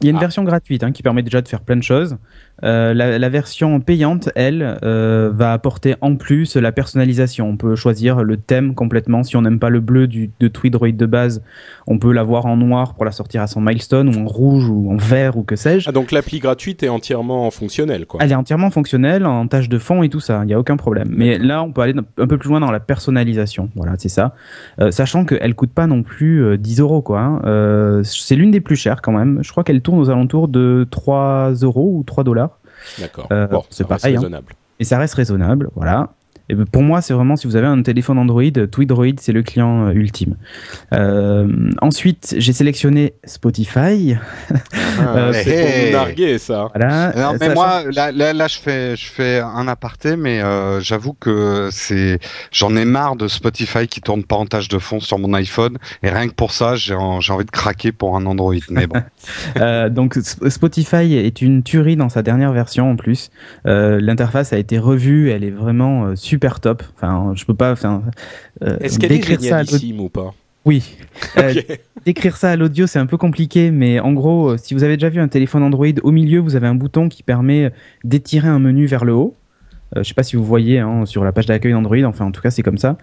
Il y a une ah. version gratuite hein, qui permet déjà de faire plein de choses. Euh, la, version payante, elle, euh, va apporter en plus la personnalisation. On peut choisir le thème complètement. Si on n'aime pas le bleu du, de Tweedroid de base, on peut l'avoir en noir pour la sortir à son milestone, ou en rouge, ou en vert, ou que sais-je. Ah, donc l'appli gratuite est entièrement fonctionnelle, quoi. Elle est entièrement fonctionnelle, en tâche de fond et tout ça. Il n'y a aucun problème. Mais là, on peut aller un peu plus loin dans la personnalisation. Voilà, c'est ça. Euh, sachant qu'elle coûte pas non plus 10 euros, quoi. Hein. c'est l'une des plus chères quand même. Je crois qu'elle tourne aux alentours de 3 euros ou 3 dollars. D'accord. Euh, c'est pareil. Hein. raisonnable. Et ça reste raisonnable, voilà. Et pour moi, c'est vraiment si vous avez un téléphone Android, Tweedroid, c'est le client euh, ultime. Euh, ensuite, j'ai sélectionné Spotify. Ah, euh, c'est pour narguer ça. Voilà. mais moi, là, là, je fais, je fais un aparté, mais euh, j'avoue que c'est, j'en ai marre de Spotify qui tourne pas en tâche de fond sur mon iPhone, et rien que pour ça, j'ai, envie de craquer pour un Android. Mais bon. euh, donc Spotify est une tuerie dans sa dernière version en plus. Euh, l'interface a été revue, elle est vraiment super super top. Enfin, je peux pas. Enfin, euh, Est-ce qu'elle est génialissime ou pas? Oui. Euh, décrire ça à l'audio, c'est un peu compliqué, mais en gros, euh, si vous avez déjà vu un téléphone Android, au milieu, vous avez un bouton qui permet d'étirer un menu vers le haut. Euh, je sais pas si vous voyez hein, sur la page d'accueil d'Android, enfin en tout cas c'est comme ça.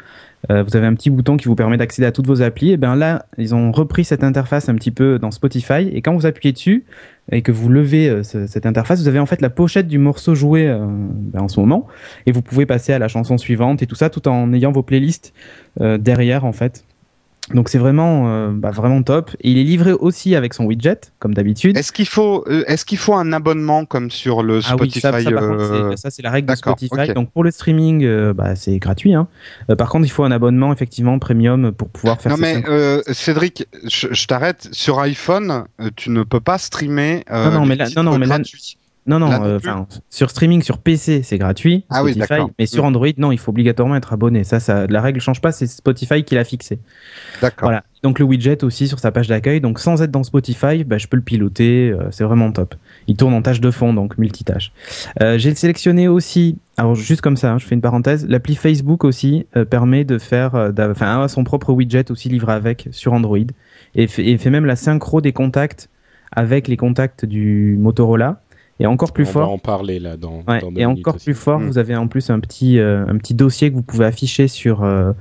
Euh, vous avez un petit bouton qui vous permet d'accéder à toutes vos applis. Et bien là, ils ont repris cette interface un petit peu dans Spotify. Et quand vous appuyez dessus et que vous levez euh, cette interface, vous avez en fait la pochette du morceau joué ben, en ce moment. Et vous pouvez passer à la chanson suivante et tout ça tout en ayant vos playlists derrière en fait. Donc c'est vraiment, euh, bah, vraiment top. Et il est livré aussi avec son widget, comme d'habitude. Est-ce qu'il faut, euh, est-ce qu'il faut un abonnement comme sur le Spotify ah oui, ça, euh, ça c'est la règle de Spotify. Donc pour le streaming, bah, c'est gratuit. Hein. par contre, il faut un abonnement effectivement premium pour pouvoir faire. Non mais Cédric, je, t'arrête. Sur iPhone, tu ne peux pas streamer. non non mais là, non non mais là, non, non, euh, sur streaming, sur PC, c'est gratuit. Ah oui, Mais sur mm. Android, non, il faut obligatoirement être abonné. Ça, ça, la règle change pas, c'est Spotify qui l'a fixé. D'accord. Voilà. Donc le widget aussi sur sa page d'accueil. Donc sans être dans Spotify, bah, je peux le piloter. Euh, c'est vraiment top. Il tourne en tâche de fond, donc multitâche. Euh, J'ai sélectionné aussi, alors juste comme ça, hein, je fais une parenthèse, l'appli Facebook aussi permet de faire, enfin, son propre widget aussi livré avec sur Android et fait, et fait même la synchro des contacts avec les contacts du Motorola et encore plus fort. On va en parler là dans. et encore plus fort, mm. vous avez en plus un petit euh, un petit dossier que vous pouvez afficher sur euh,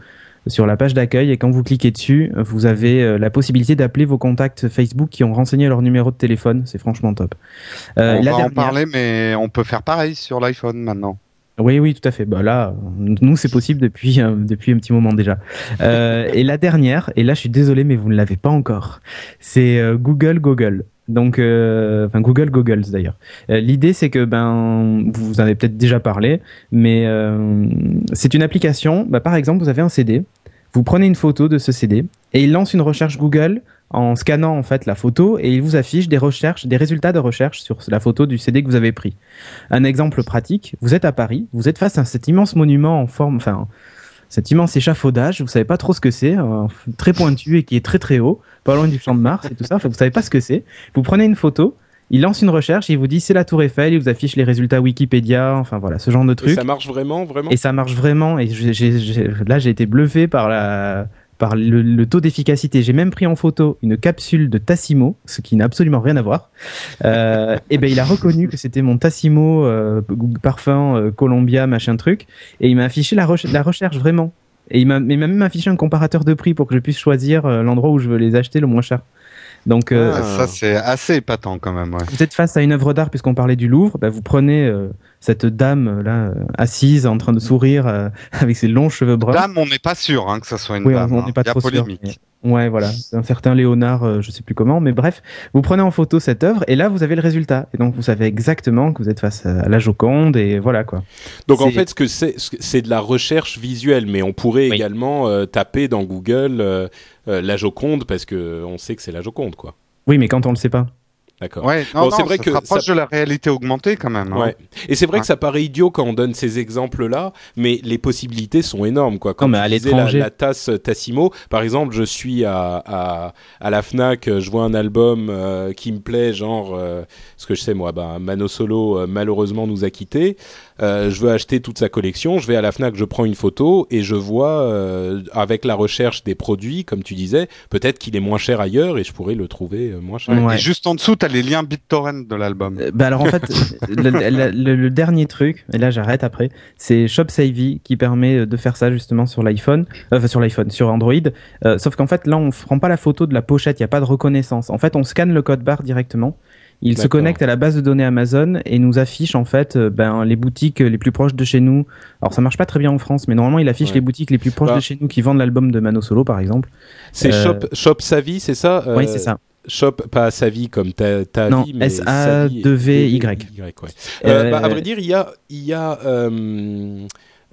sur la page d'accueil et quand vous cliquez dessus, vous avez euh, la possibilité d'appeler vos contacts Facebook qui ont renseigné leur numéro de téléphone. C'est franchement top. on va en parler, mais on peut faire pareil sur l'iPhone maintenant. Oui, oui, tout à fait. Bah là, nous, c'est possible depuis depuis un petit moment déjà. et la dernière, et là, je suis désolé, mais vous ne l'avez pas encore. C'est Google Google. Donc, euh, Google Googles d'ailleurs. Euh, l'idée c'est que ben vous en avez peut-être déjà parlé, mais euh, c'est une application. Bah, par exemple, vous avez un CD, vous prenez une photo de ce CD et il lance une recherche Google en scannant en fait la photo et il vous affiche des recherches, des résultats de recherche sur la photo du CD que vous avez pris. Un exemple pratique, vous êtes à Paris, vous êtes face à cet immense monument en forme, enfin cet immense échafaudage, vous savez pas trop ce que c'est, très pointu et qui est très très haut pas loin du champ de Mars et tout ça. Enfin, vous savez pas ce que c'est. Vous prenez une photo, il lance une recherche, il vous dit c'est la Tour Eiffel, il vous affiche les résultats Wikipédia, enfin voilà, ce genre de truc. Et ça marche vraiment, vraiment? Et ça marche vraiment. Et là, j'ai été bluffé par la par le, taux d'efficacité. J'ai même pris en photo une capsule de Tassimo, ce qui n'a absolument rien à voir. Euh, et ben il a reconnu que c'était mon Tassimo euh, parfum euh, Columbia machin truc, et il m'a affiché la, recherche vraiment. Et il m'a même affiché un comparateur de prix pour que je puisse choisir l'endroit où je veux les acheter le moins cher. Donc euh, ah, ça c'est assez épatant quand même. Ouais. Vous êtes face à une œuvre d'art puisqu'on parlait du Louvre, bah, vous prenez euh, cette dame là assise en train de sourire avec ses longs cheveux bruns. Dame, on n'est pas sûr hein, que ça soit une dame. on n'est hein. pas trop sûr. Ouais, voilà, un certain Léonard, euh, je sais plus comment, mais bref, vous prenez en photo cette œuvre et là vous avez le résultat. Et donc vous savez exactement que vous êtes face à la Joconde et voilà quoi. Donc en fait, ce que c'est, c'est de la recherche visuelle, mais on pourrait Oui. également euh, taper dans Google euh, la Joconde parce que on sait que c'est la Joconde, quoi. Oui, mais quand on le sait pas. D'accord. Ouais, non, Bon, non, c'est vrai ça que se rapproche ça- de la réalité augmentée quand même. hein. Ouais. Et c'est vrai Ouais. que ça paraît idiot quand on donne ces exemples-là, mais les possibilités sont énormes, quoi. Quand Non, mais à disais la, l'étranger- la tasse Tassimo, par exemple, je suis à, à, à la Fnac, je vois un album euh, qui me plaît, genre, euh, ce que je sais moi, ben, Mano Solo euh, malheureusement nous a quittés. Euh, je veux acheter toute sa collection, je vais à la Fnac, je prends une photo et je vois euh, avec la recherche des produits, comme tu disais, peut-être qu'il est moins cher ailleurs et je pourrais le trouver euh, moins cher. Ouais. Et juste en dessous, t'as les liens BitTorrent de l'album. Euh, Bah alors en fait, le, le- le- le dernier truc, et là j'arrête après, c'est ShopSavvy qui permet de faire ça justement sur l'iPhone, euh, enfin sur l'iPhone, sur Android. Euh, sauf qu'en fait là on prend pas la photo de la pochette, il y a pas de reconnaissance. En fait on scanne le code barre directement. Il se connecte à la base de données Amazon et nous affiche en fait euh, ben, les boutiques les plus proches de chez nous. Alors ça marche pas très bien en France, mais normalement il affiche Ouais. les boutiques les plus proches Bah. de chez nous qui vendent l'album de Mano Solo par exemple. C'est Euh, Shop, Shop Savvy, c'est ça Euh, oui c'est ça. Shop, pas sa vie comme ta, ta Non, vie, mais S-A-2-V-Y. Savvy, ouais. Euh, Euh, bah, à vrai dire, il y a, il y a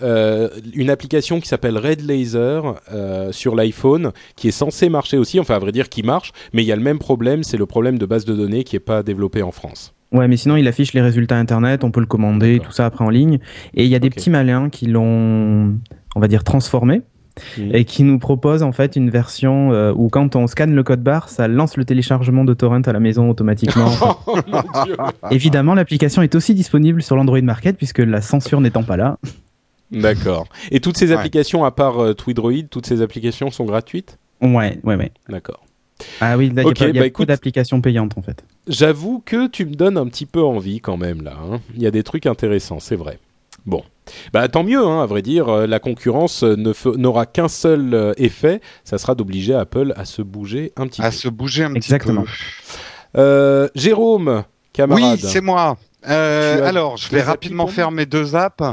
euh, une application qui s'appelle Red Laser euh, sur l'iPhone qui est censée marcher aussi, enfin à vrai dire qui marche, mais il y a le même problème, c'est le problème de base de données qui est pas développé en France. Ouais, mais sinon, il affiche les résultats internet, on peut le commander, tout ça après en ligne. Et il y a des petits malins qui l'ont, on va dire, transformé Mhm. et qui nous proposent en fait une version euh, où quand on scanne le code barre, ça lance le téléchargement de torrent à la maison automatiquement. Oh. Évidemment, l'application est aussi disponible sur l'Android Market puisque la censure n'étant pas là. D'accord. Et toutes ces Ouais. applications, à part euh, Twidroid, toutes ces applications sont gratuites? Ouais, ouais, ouais. D'accord. Ah oui, là, il y a, bah beaucoup d'applications payantes en fait. J'avoue que tu me donnes un petit peu envie quand même là. hein. Il y a des trucs intéressants, c'est vrai. Bon, bah tant mieux, hein, à vrai dire. euh, La concurrence euh, n'aura qu'un seul euh, effet, ça sera d'obliger Apple à se bouger un petit À peu. se bouger un Exactement. petit Euh, Jérôme, peu. camarade. Oui, c'est moi. Euh, alors, je vais rapidement faire mes deux apps.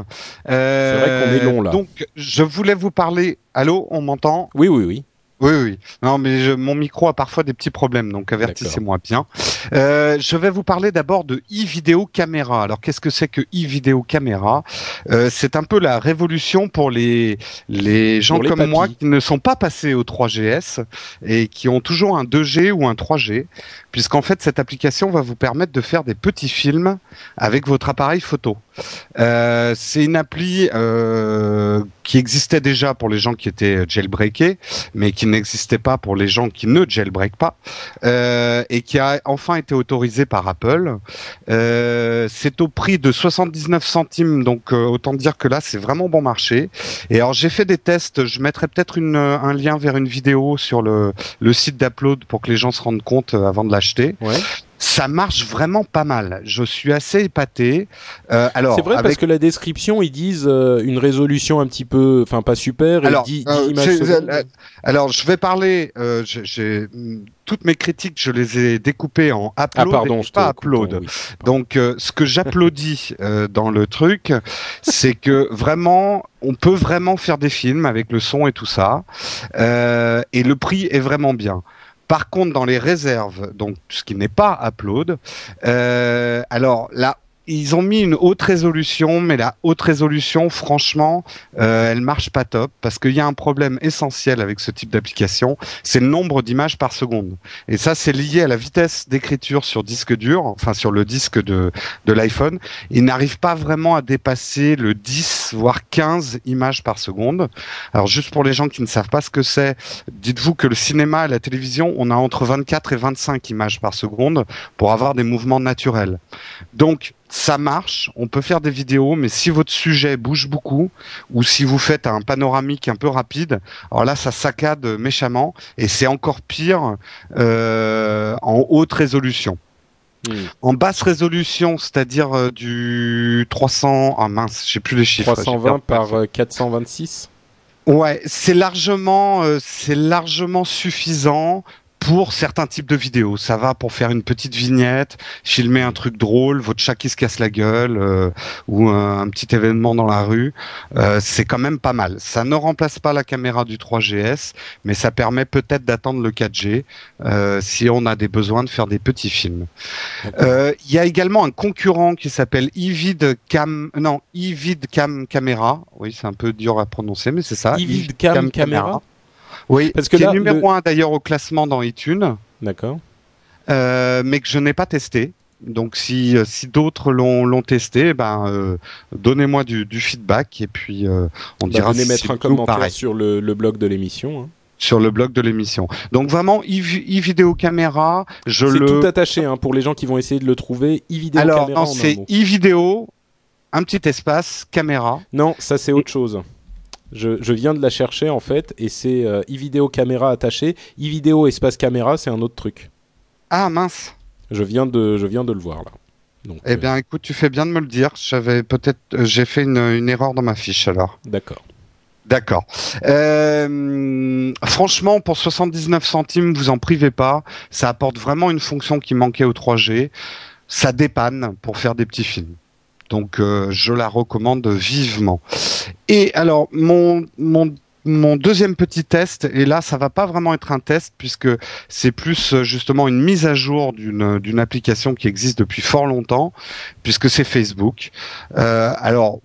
Euh, C'est vrai qu'on est long, là. Donc, je voulais vous parler. Allô, on m'entend? Oui, oui, oui. Oui, oui. Non, mais je- mon micro a parfois des petits problèmes, donc avertissez-moi bien. Euh, je vais vous parler d'abord de e-vidéo caméra. Alors, qu'est-ce que c'est que e-vidéo caméra? Euh, C'est un peu la révolution pour les les gens les comme moi qui ne sont pas passés au 3GS et qui ont toujours un 2G ou un 3G, puisqu'en fait, cette application va vous permettre de faire des petits films avec votre appareil photo. Euh, c'est une appli euh, qui existait déjà pour les gens qui étaient jailbreakés, mais qui n'existait pas pour les gens qui ne jailbreak pas, euh, et qui a enfin été autorisée par Apple. Euh, c'est au prix de 79 centimes, donc euh, autant dire que là c'est vraiment bon marché. Et alors j'ai fait des tests, je mettrai peut-être un lien vers une vidéo sur le, le site d'Upload pour que les gens se rendent compte euh, avant de Ouais. Ça marche vraiment pas mal. Je suis assez épaté. Euh, alors, C'est vrai parce que la description, ils disent euh, une résolution un petit peu, enfin pas super, et Alors, 10, euh, 10 images c'est- secondes. alors, je vais parler. J'ai- j'ai toutes mes critiques, je les ai découpées en ah upload pardon, et pas upload. oui. Donc, euh, ce que j'applaudis euh, dans le truc, c'est que vraiment, on peut vraiment faire des films avec le son et tout ça, Euh, et le prix est vraiment bien. Par contre, dans les réserves, donc ce qui n'est pas upload, euh, alors là, ils ont mis une haute résolution, mais la haute résolution, franchement, euh, elle marche pas top parce qu'il y a un problème essentiel avec ce type d'application, c'est le nombre d'images par seconde. Et ça, c'est lié à la vitesse d'écriture sur disque dur, enfin sur le disque de, de l'iPhone. Il n'arrive pas vraiment à dépasser le 10, voire 15 images par seconde. Alors juste pour les gens qui ne savent pas ce que c'est, dites-vous que le cinéma et la télévision, on a entre 24 et 25 images par seconde pour avoir des mouvements naturels. Donc ça marche, on peut faire des vidéos, mais si votre sujet bouge beaucoup ou si vous faites un panoramique un peu rapide, alors là ça saccade méchamment et c'est encore pire euh, en haute résolution. Hmm. En basse résolution, c'est-à-dire euh, du 300, ah mince, j'ai plus les chiffres. j'ai 320 perdu. par euh, 426. Ouais, c'est largement, euh, c'est largement suffisant pour certains types de vidéos. Ça va pour faire une petite vignette, filmer un truc drôle, votre chat qui se casse la gueule euh, ou un, un, petit événement dans la rue. Euh, c'est quand même pas mal. Ça ne remplace pas la caméra du 3GS, mais ça permet peut-être d'attendre le 4G euh, si on a des besoins de faire des petits films. Euh, il y a également un concurrent qui s'appelle Evid Cam, non Evid Cam Camera. Oui, c'est un peu dur à prononcer, mais c'est ça. Evid Cam, Cam Camera. Camera. Oui, parce que là, numéro le... un d'ailleurs au classement dans iTunes. D'accord. Euh, mais que je n'ai pas testé. Donc si euh, si d'autres l'ont l'ont testé, ben euh, donnez-moi du, du, feedback et puis euh, on bah, dira. Venez mettre un commentaire pareil. sur le, le, blog de l'émission. Hein. Sur le blog de l'émission. Donc vraiment, e-vidéo caméra, je le. C'est tout attaché hein, pour les gens qui vont essayer de le trouver. e-vidéo Alors caméra. non, c'est e-vidéo, un petit espace caméra. Non, ça c'est autre chose. Je, je, viens de la chercher en fait et c'est euh, e-vidéo caméra attachée. E-vidéo espace caméra, c'est un autre truc. Ah mince. Je viens de, je viens de le voir là. Donc, eh bien, écoute, tu fais bien de me le dire. J'avais peut-être, euh, j'ai fait une, une, erreur dans ma fiche alors. D'accord. D'accord. Euh, franchement, pour 79 centimes, vous en privez pas. Ça apporte vraiment une fonction qui manquait au 3G. Ça dépanne pour faire des petits films. Donc, euh, je la recommande vivement. Et alors, mon, mon deuxième petit test, et là ça va pas vraiment être un test puisque c'est plus justement une mise à jour d'une d'une application qui existe depuis fort longtemps, puisque c'est Facebook. Euh, alors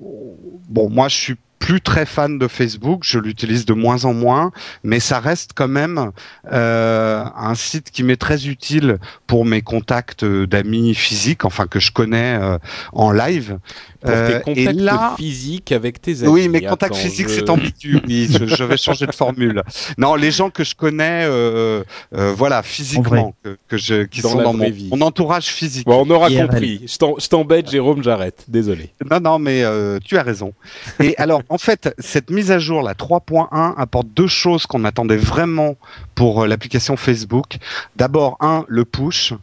bon, moi je suis plus très fan de Facebook, je l'utilise de moins en moins, mais ça reste quand même euh, un site qui m'est très utile pour mes contacts d'amis physiques, enfin que je connais euh, en live. Pour tes contacts et là, physiques avec tes amis. Oui, mes contacts Attends, physiques, je... c'est ambigu. Oui, je, je, vais changer de formule. Non, les gens que je connais, euh, euh, voilà, physiquement, que, que, je, qui dans sont dans mon, entourage physique. Bon, on aura compris. Je t'embête, Jérôme, j'arrête. Désolé. Non, non, mais euh, tu as raison. Et alors, en fait, cette mise à jour, la 3.1, apporte deux choses qu'on attendait vraiment pour euh, l'application Facebook. D'abord, un, le push.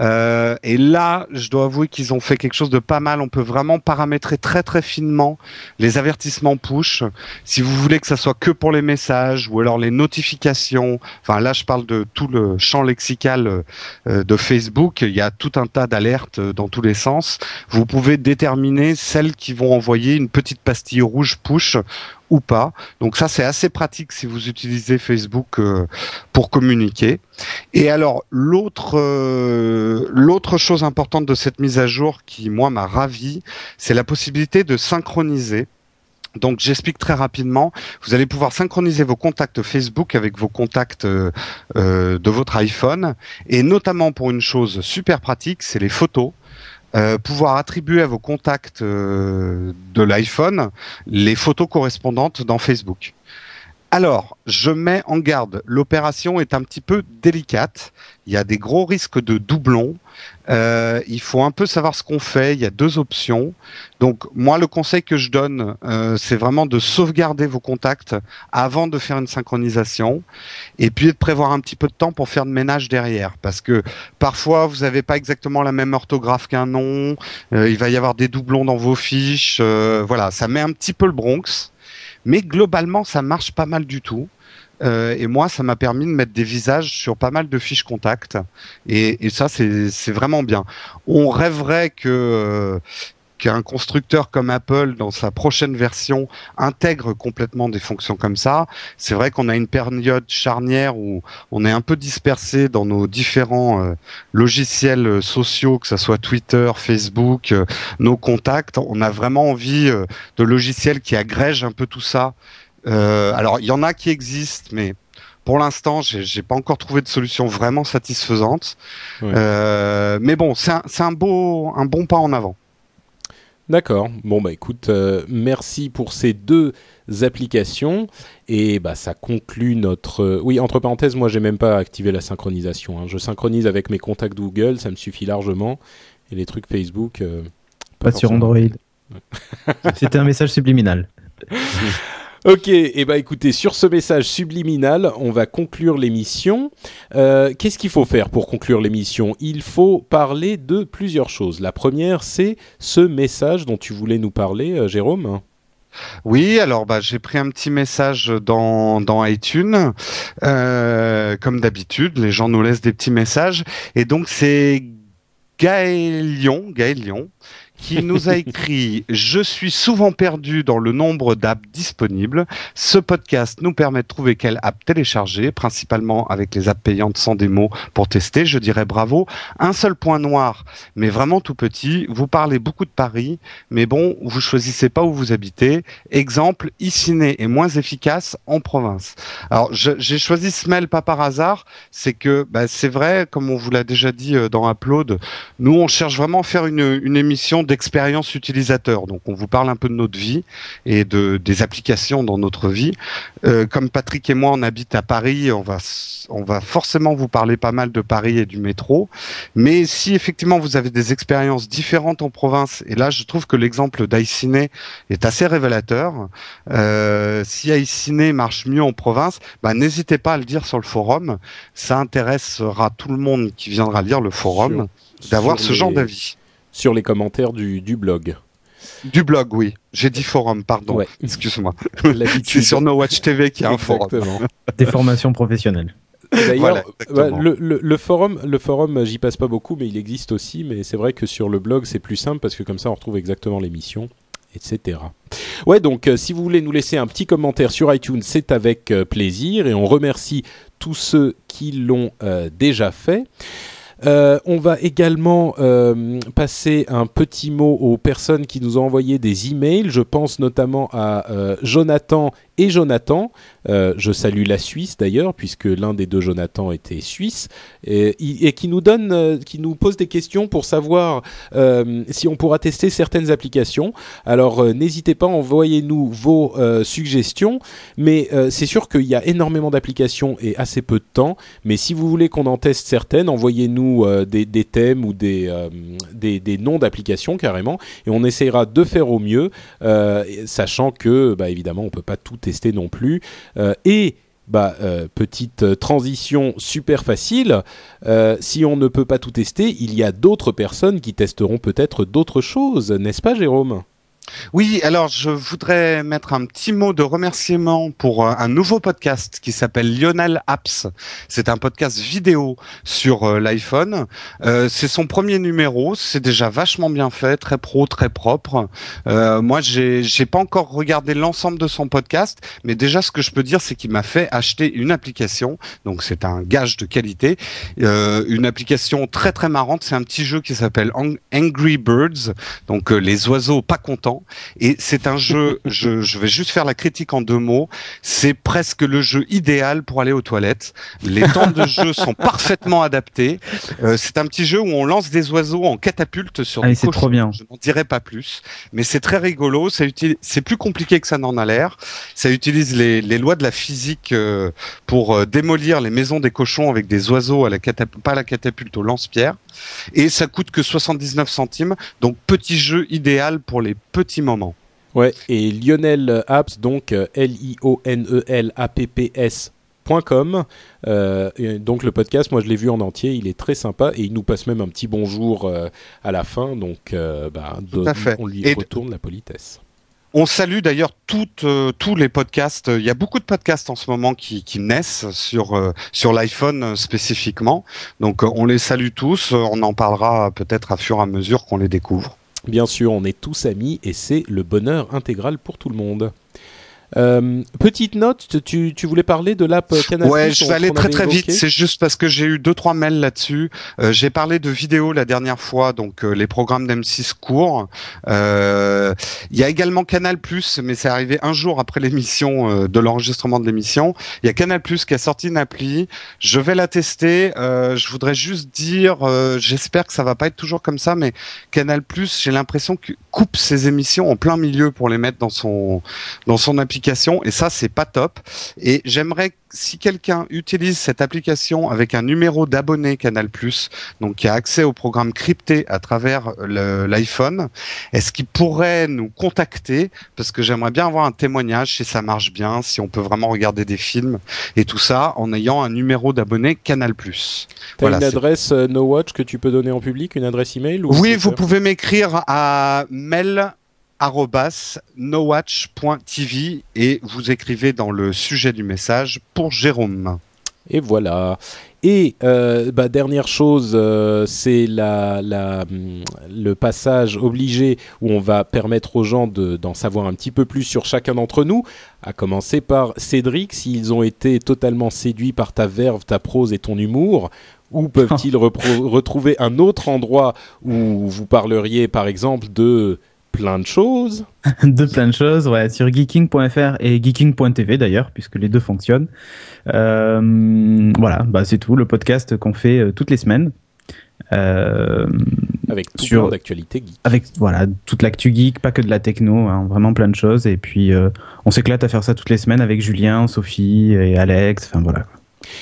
Euh, et là, je dois avouer qu'ils ont fait quelque chose de pas mal. On peut vraiment paramétrer très très finement les avertissements push. Si vous voulez que ça soit que pour les messages ou alors les notifications. Enfin là, je parle de tout le champ lexical euh, de Facebook. Il y a tout un tas d'alertes dans tous les sens. Vous pouvez déterminer celles qui vont envoyer une petite pastille rouge push ou pas. Donc ça c'est assez pratique si vous utilisez Facebook euh, pour communiquer. Et alors l'autre euh, l'autre chose importante de cette mise à jour qui moi m'a ravi, c'est la possibilité de synchroniser donc j'explique très rapidement. Vous allez pouvoir synchroniser vos contacts Facebook avec vos contacts euh, de votre iPhone, et notamment pour une chose super pratique, c'est les photos. Euh, pouvoir attribuer à vos contacts euh, de l'iPhone les photos correspondantes dans Facebook. Alors, je mets en garde, l'opération est un petit peu délicate, il y a des gros risques de doublons, euh, il faut un peu savoir ce qu'on fait, il y a deux options. Donc moi, le conseil que je donne, euh, c'est vraiment de sauvegarder vos contacts avant de faire une synchronisation, et puis de prévoir un petit peu de temps pour faire de ménage derrière, parce que parfois, vous n'avez pas exactement la même orthographe qu'un nom, euh, il va y avoir des doublons dans vos fiches, euh, voilà, ça met un petit peu le Bronx. Mais globalement, ça marche pas mal du tout. Euh, et moi, ça m'a permis de mettre des visages sur pas mal de fiches contacts. Et, et ça, c'est vraiment bien. On rêverait que euh, qu'un constructeur comme Apple, dans sa prochaine version, intègre complètement des fonctions comme ça. C'est vrai qu'on a une période charnière où on est un peu dispersé dans nos différents euh, logiciels sociaux, que ce soit Twitter, Facebook, euh, nos contacts. On a vraiment envie euh, de logiciels qui agrègent un peu tout ça. alors, il y en a qui existent, mais pour l'instant, j'ai pas encore trouvé de solution vraiment satisfaisante. Ouais. mais bon, c'est un, un beau, un bon pas en avant. D'accord. Bon bah écoute, euh, merci pour ces deux applications et bah ça conclut notre. euh, Oui, entre parenthèses, moi j'ai même pas activé la synchronisation. hein. Je synchronise avec mes contacts Google, ça me suffit largement. Et les trucs Facebook. euh, Pas sur. Android. C'était un message subliminal. Ok, et bah écoutez, sur ce message subliminal, on va conclure l'émission. Euh, Qu'est-ce qu'il faut faire pour conclure l'émission? Il faut parler de plusieurs choses. La première, c'est ce message dont tu voulais nous parler, euh, Jérôme. Oui, alors bah, j'ai pris un petit message dans, dans iTunes. Euh, comme d'habitude, les gens nous laissent des petits messages. Et donc c'est Gaëlion, Gaëlion qui nous a écrit Je suis souvent perdu dans le nombre d'apps disponibles. Ce podcast nous permet de trouver quelle app télécharger, principalement avec les apps payantes sans démo pour tester. Je dirais bravo. Un seul point noir, mais vraiment tout petit. Vous parlez beaucoup de Paris, mais bon, vous choisissez pas où vous habitez. Exemple, Iciné est moins efficace en province. Alors, j'ai choisi ce mail pas par hasard. C'est que, bah, c'est vrai, comme on vous l'a déjà dit euh, dans Upload, nous on cherche vraiment à faire une, une émission d'expérience utilisateur. Donc on vous parle un peu de notre vie et de des applications dans notre vie. Euh, comme Patrick et moi on habite à Paris, on va on va forcément vous parler pas mal de Paris et du métro. Mais si effectivement vous avez des expériences différentes en province, et là je trouve que l'exemple d'Aïciné est assez révélateur. Euh, si Aïciné marche mieux en province, bah, n'hésitez pas à le dire sur le forum. Ça intéressera tout le monde qui viendra lire le forum d'avoir ce genre d'avis sur les commentaires du, du blog. Du blog, oui. J'ai dit forum, pardon. Excuse-moi. C'est sur No Watch TV qu'il y a un forum. Des formations professionnelles. D'ailleurs, le, le, forum, le forum, j'y passe pas beaucoup, mais il existe aussi. Mais c'est vrai que sur le blog, c'est plus simple parce que comme ça, on retrouve exactement l'émission, etc. Ouais, donc euh, si vous voulez nous laisser un petit commentaire sur iTunes, c'est avec euh, plaisir et on remercie tous ceux qui l'ont euh, déjà fait. Euh, on va également euh, passer un petit mot aux personnes qui nous ont envoyé des emails. Je pense notamment à euh, Jonathan et Jonathan. Euh, je salue la Suisse d'ailleurs, puisque l'un des deux Jonathan était suisse, et, qui nous donne, euh, qui nous pose des questions pour savoir euh, si on pourra tester certaines applications. Alors n'hésitez pas, envoyez-nous vos suggestions, mais c'est sûr qu'il y a énormément d'applications et assez peu de temps. Mais si vous voulez qu'on en teste certaines, envoyez-nous des, thèmes ou des, des, noms d'applications carrément, et on essayera de faire au mieux, sachant que, bah, évidemment, on peut pas tout tester non plus. Euh, et bah, euh, petite transition super facile. Euh, si on ne peut pas tout tester, il y a d'autres personnes qui testeront peut-être d'autres choses, n'est-ce pas, Jérôme? Oui, alors je voudrais mettre un petit mot de remerciement pour euh, un nouveau podcast qui s'appelle Lionel Apps. C'est un podcast vidéo sur euh, l'iPhone. Euh, c'est son premier numéro, c'est déjà vachement bien fait, très pro, très propre. moi, j'ai j'ai pas encore regardé l'ensemble de son podcast, mais déjà ce que je peux dire, c'est qu'il m'a fait acheter une application. Donc c'est un gage de qualité, une application très très marrante. C'est un petit jeu qui s'appelle Angry Birds, donc les oiseaux pas contents. Et c'est un jeu, je, je, vais juste faire la critique en deux mots, c'est presque le jeu idéal pour aller aux toilettes. Les temps de jeu sont parfaitement adaptés. Euh, c'est un petit jeu où on lance des oiseaux en catapulte sur ah, c'est trop bien. Je n'en dirai pas plus, mais c'est très rigolo. C'est plus compliqué que ça n'en a l'air. Ça utilise les, les, lois de la physique euh, pour euh, démolir les maisons des cochons avec des oiseaux à la catapulte, pas la catapulte, au lance-pierre et ça coûte que 79 centimes. Donc petit jeu idéal pour les petits moments. Ouais, et Lionel Apps, donc euh, L-I-O-N-E-L-A-P-P-S. Euh, donc le podcast, moi je l'ai vu en entier, il est très sympa et il nous passe même un petit bonjour euh, à la fin, donc bah, on lui retourne la politesse. On salue d'ailleurs tous les podcasts. Il y a beaucoup de podcasts en ce moment qui, naissent sur sur l'iPhone spécifiquement. Donc on les salue tous. On en parlera peut-être à fur et à mesure qu'on les découvre. Bien sûr, on est tous amis et c'est le bonheur intégral pour tout le monde. Euh, petite note, tu, tu, voulais parler de l'app Canal+. Ouais, je vais aller très très vite. C'est juste parce que j'ai eu deux trois mails là-dessus. Euh, j'ai parlé de vidéos la dernière fois, donc euh, les programmes d'M6 courts. Euh, il y a également Canal+, mais c'est arrivé un jour après l'émission de l'enregistrement de l'émission. Il y a Canal+ qui a sorti une appli. Je vais la tester. je voudrais juste dire, j'espère que ça va pas être toujours comme ça, mais Canal+, j'ai l'impression que coupe ses émissions en plein milieu pour les mettre dans son dans son application et ça c'est pas top. Et j'aimerais si quelqu'un utilise cette application avec un numéro d'abonné Canal+, donc qui a accès au programme crypté à travers l'iPhone, est-ce qu'il pourrait nous contacter? Parce que j'aimerais bien avoir un témoignage si ça marche bien, si on peut vraiment regarder des films et tout ça en ayant un numéro d'abonné Canal+. T'as une adresse euh, No Watch que tu peux donner en public, une adresse email ou Oui, vous pouvez m'écrire à mail nowatch.tv et vous écrivez dans le sujet du message pour Jérôme. Et voilà. Et euh, bah, dernière chose, euh, c'est la, la, hum, le passage obligé où on va permettre aux gens d'en savoir un petit peu plus sur chacun d'entre nous, à commencer par Cédric, s'ils ont été totalement séduits par ta verve, ta prose et ton humour. Où peuvent-ils retrouver un autre endroit où vous parleriez, par exemple, de plein de choses. de plein de choses, ouais, sur geeking.fr et geeking.tv d'ailleurs, puisque les deux fonctionnent. Euh, voilà, bah c'est tout, le podcast qu'on fait euh, toutes les semaines. Euh, avec tout sur d'actualité geek. Avec voilà toute l'actu geek, pas que de la techno, hein, vraiment plein de choses. Et puis on s'éclate à faire ça toutes les semaines avec Julien, Sophie et Alex. Enfin voilà.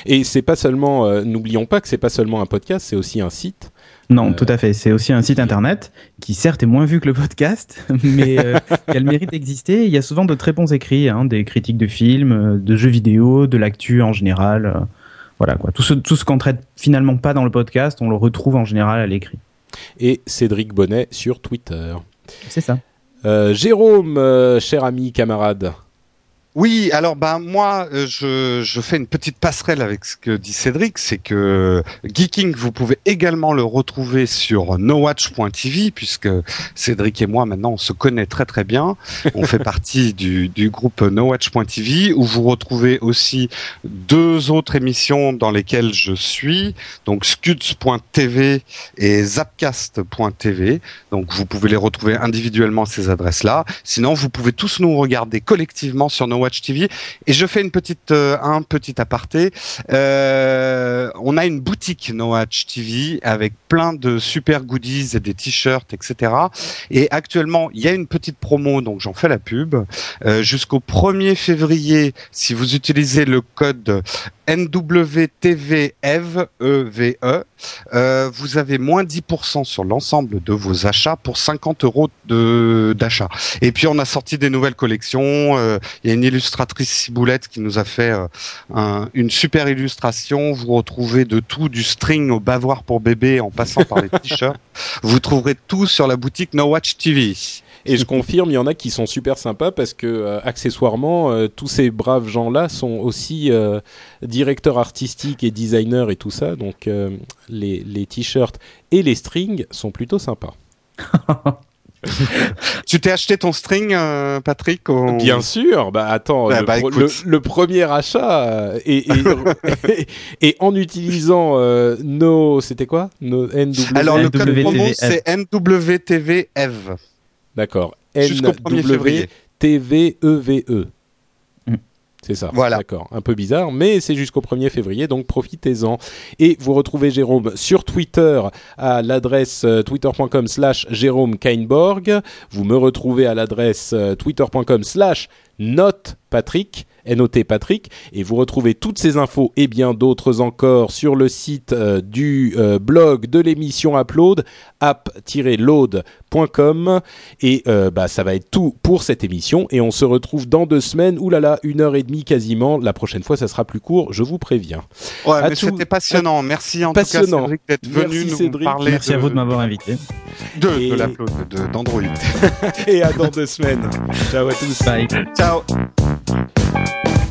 Et c'est pas seulement, n'oublions pas que c'est pas seulement un podcast, c'est aussi un site. Non, euh, tout à fait. C'est aussi un site internet qui certes est moins vu que le podcast, mais euh, qui a le mérite d'exister. Il y a souvent de très bons écrits, hein, des critiques de films, de jeux vidéo, de l'actu en général. voilà quoi. Tout ce, tout ce qu'on traite finalement pas dans le podcast, on le retrouve en général à l'écrit. Et Cédric Bonnet sur Twitter. C'est ça. Jérôme, cher ami, camarade. Oui, alors ben moi euh, je, je fais une petite passerelle avec ce que dit Cédric, c'est que Geeking vous pouvez également le retrouver sur nowatch.tv puisque Cédric et moi maintenant on se connaît très très bien. On fait partie du, du groupe nowatch.tv où vous retrouvez aussi deux autres émissions dans lesquelles je suis, donc scuds.tv et zapcast.tv. Donc vous pouvez les retrouver individuellement ces adresses-là. Sinon vous pouvez tous nous regarder collectivement sur Nowatch TV. Et je fais une petite, euh, un petit aparté. Euh, on a une boutique No Watch TV avec plein de super goodies et des t-shirts, etc. Et actuellement, il y a une petite promo, donc j'en fais la pub. Euh, Jusqu'au 1er février, si vous utilisez le code NWTVEVE, e vous avez moins 10% sur l'ensemble de vos achats pour 50 euros d'achat. Et puis on a sorti des nouvelles collections. Il y a une illustratrice Ciboulette qui nous a fait euh, une super illustration. Vous retrouvez de tout, du string au bavoir pour bébé en passant par les t-shirts. Vous trouverez tout sur la boutique No Watch TV. Et je confirme, il y en a qui sont super sympas parce que euh, accessoirement, euh, tous ces braves gens-là sont aussi euh, directeurs artistiques et designers et tout ça. Donc les, les t-shirts et les strings sont plutôt sympas. tu t'es acheté ton string, Patrick Bien sûr. Bah attends, bah, le, premier achat et, et, en utilisant nos, c'était quoi? Nos NW... Alors le code promo c'est NWTVEV. D'accord. Jusqu'au 1er février. T-V-E-V-E. E. Mm. C'est ça. Voilà. D'accord. Un peu bizarre, mais c'est jusqu'au 1er février, donc profitez-en. Et vous retrouvez Jérôme sur Twitter à l'adresse euh, twitter.com slash Jérôme Kainborg. Vous me retrouvez à l'adresse euh, twitter.com slash notepatrick. Noté Patrick. Et vous retrouvez toutes ces infos et bien d'autres encore sur le site euh, du euh, blog de l'émission Upload, app-load.com. Et euh, bah, ça va être tout pour cette émission. Et on se retrouve dans deux semaines. Ouh là là, une heure et demie quasiment. La prochaine fois, ça sera plus court, je vous préviens. Ouais, mais c'était passionnant. Merci en passionnant. tout cas, Cédric, d'être venu nous parler. Merci à vous de m'avoir invité. De, et... de l'Upload, d'Android. et à dans deux semaines. Ciao à tous. Bye. Ciao. Thank you.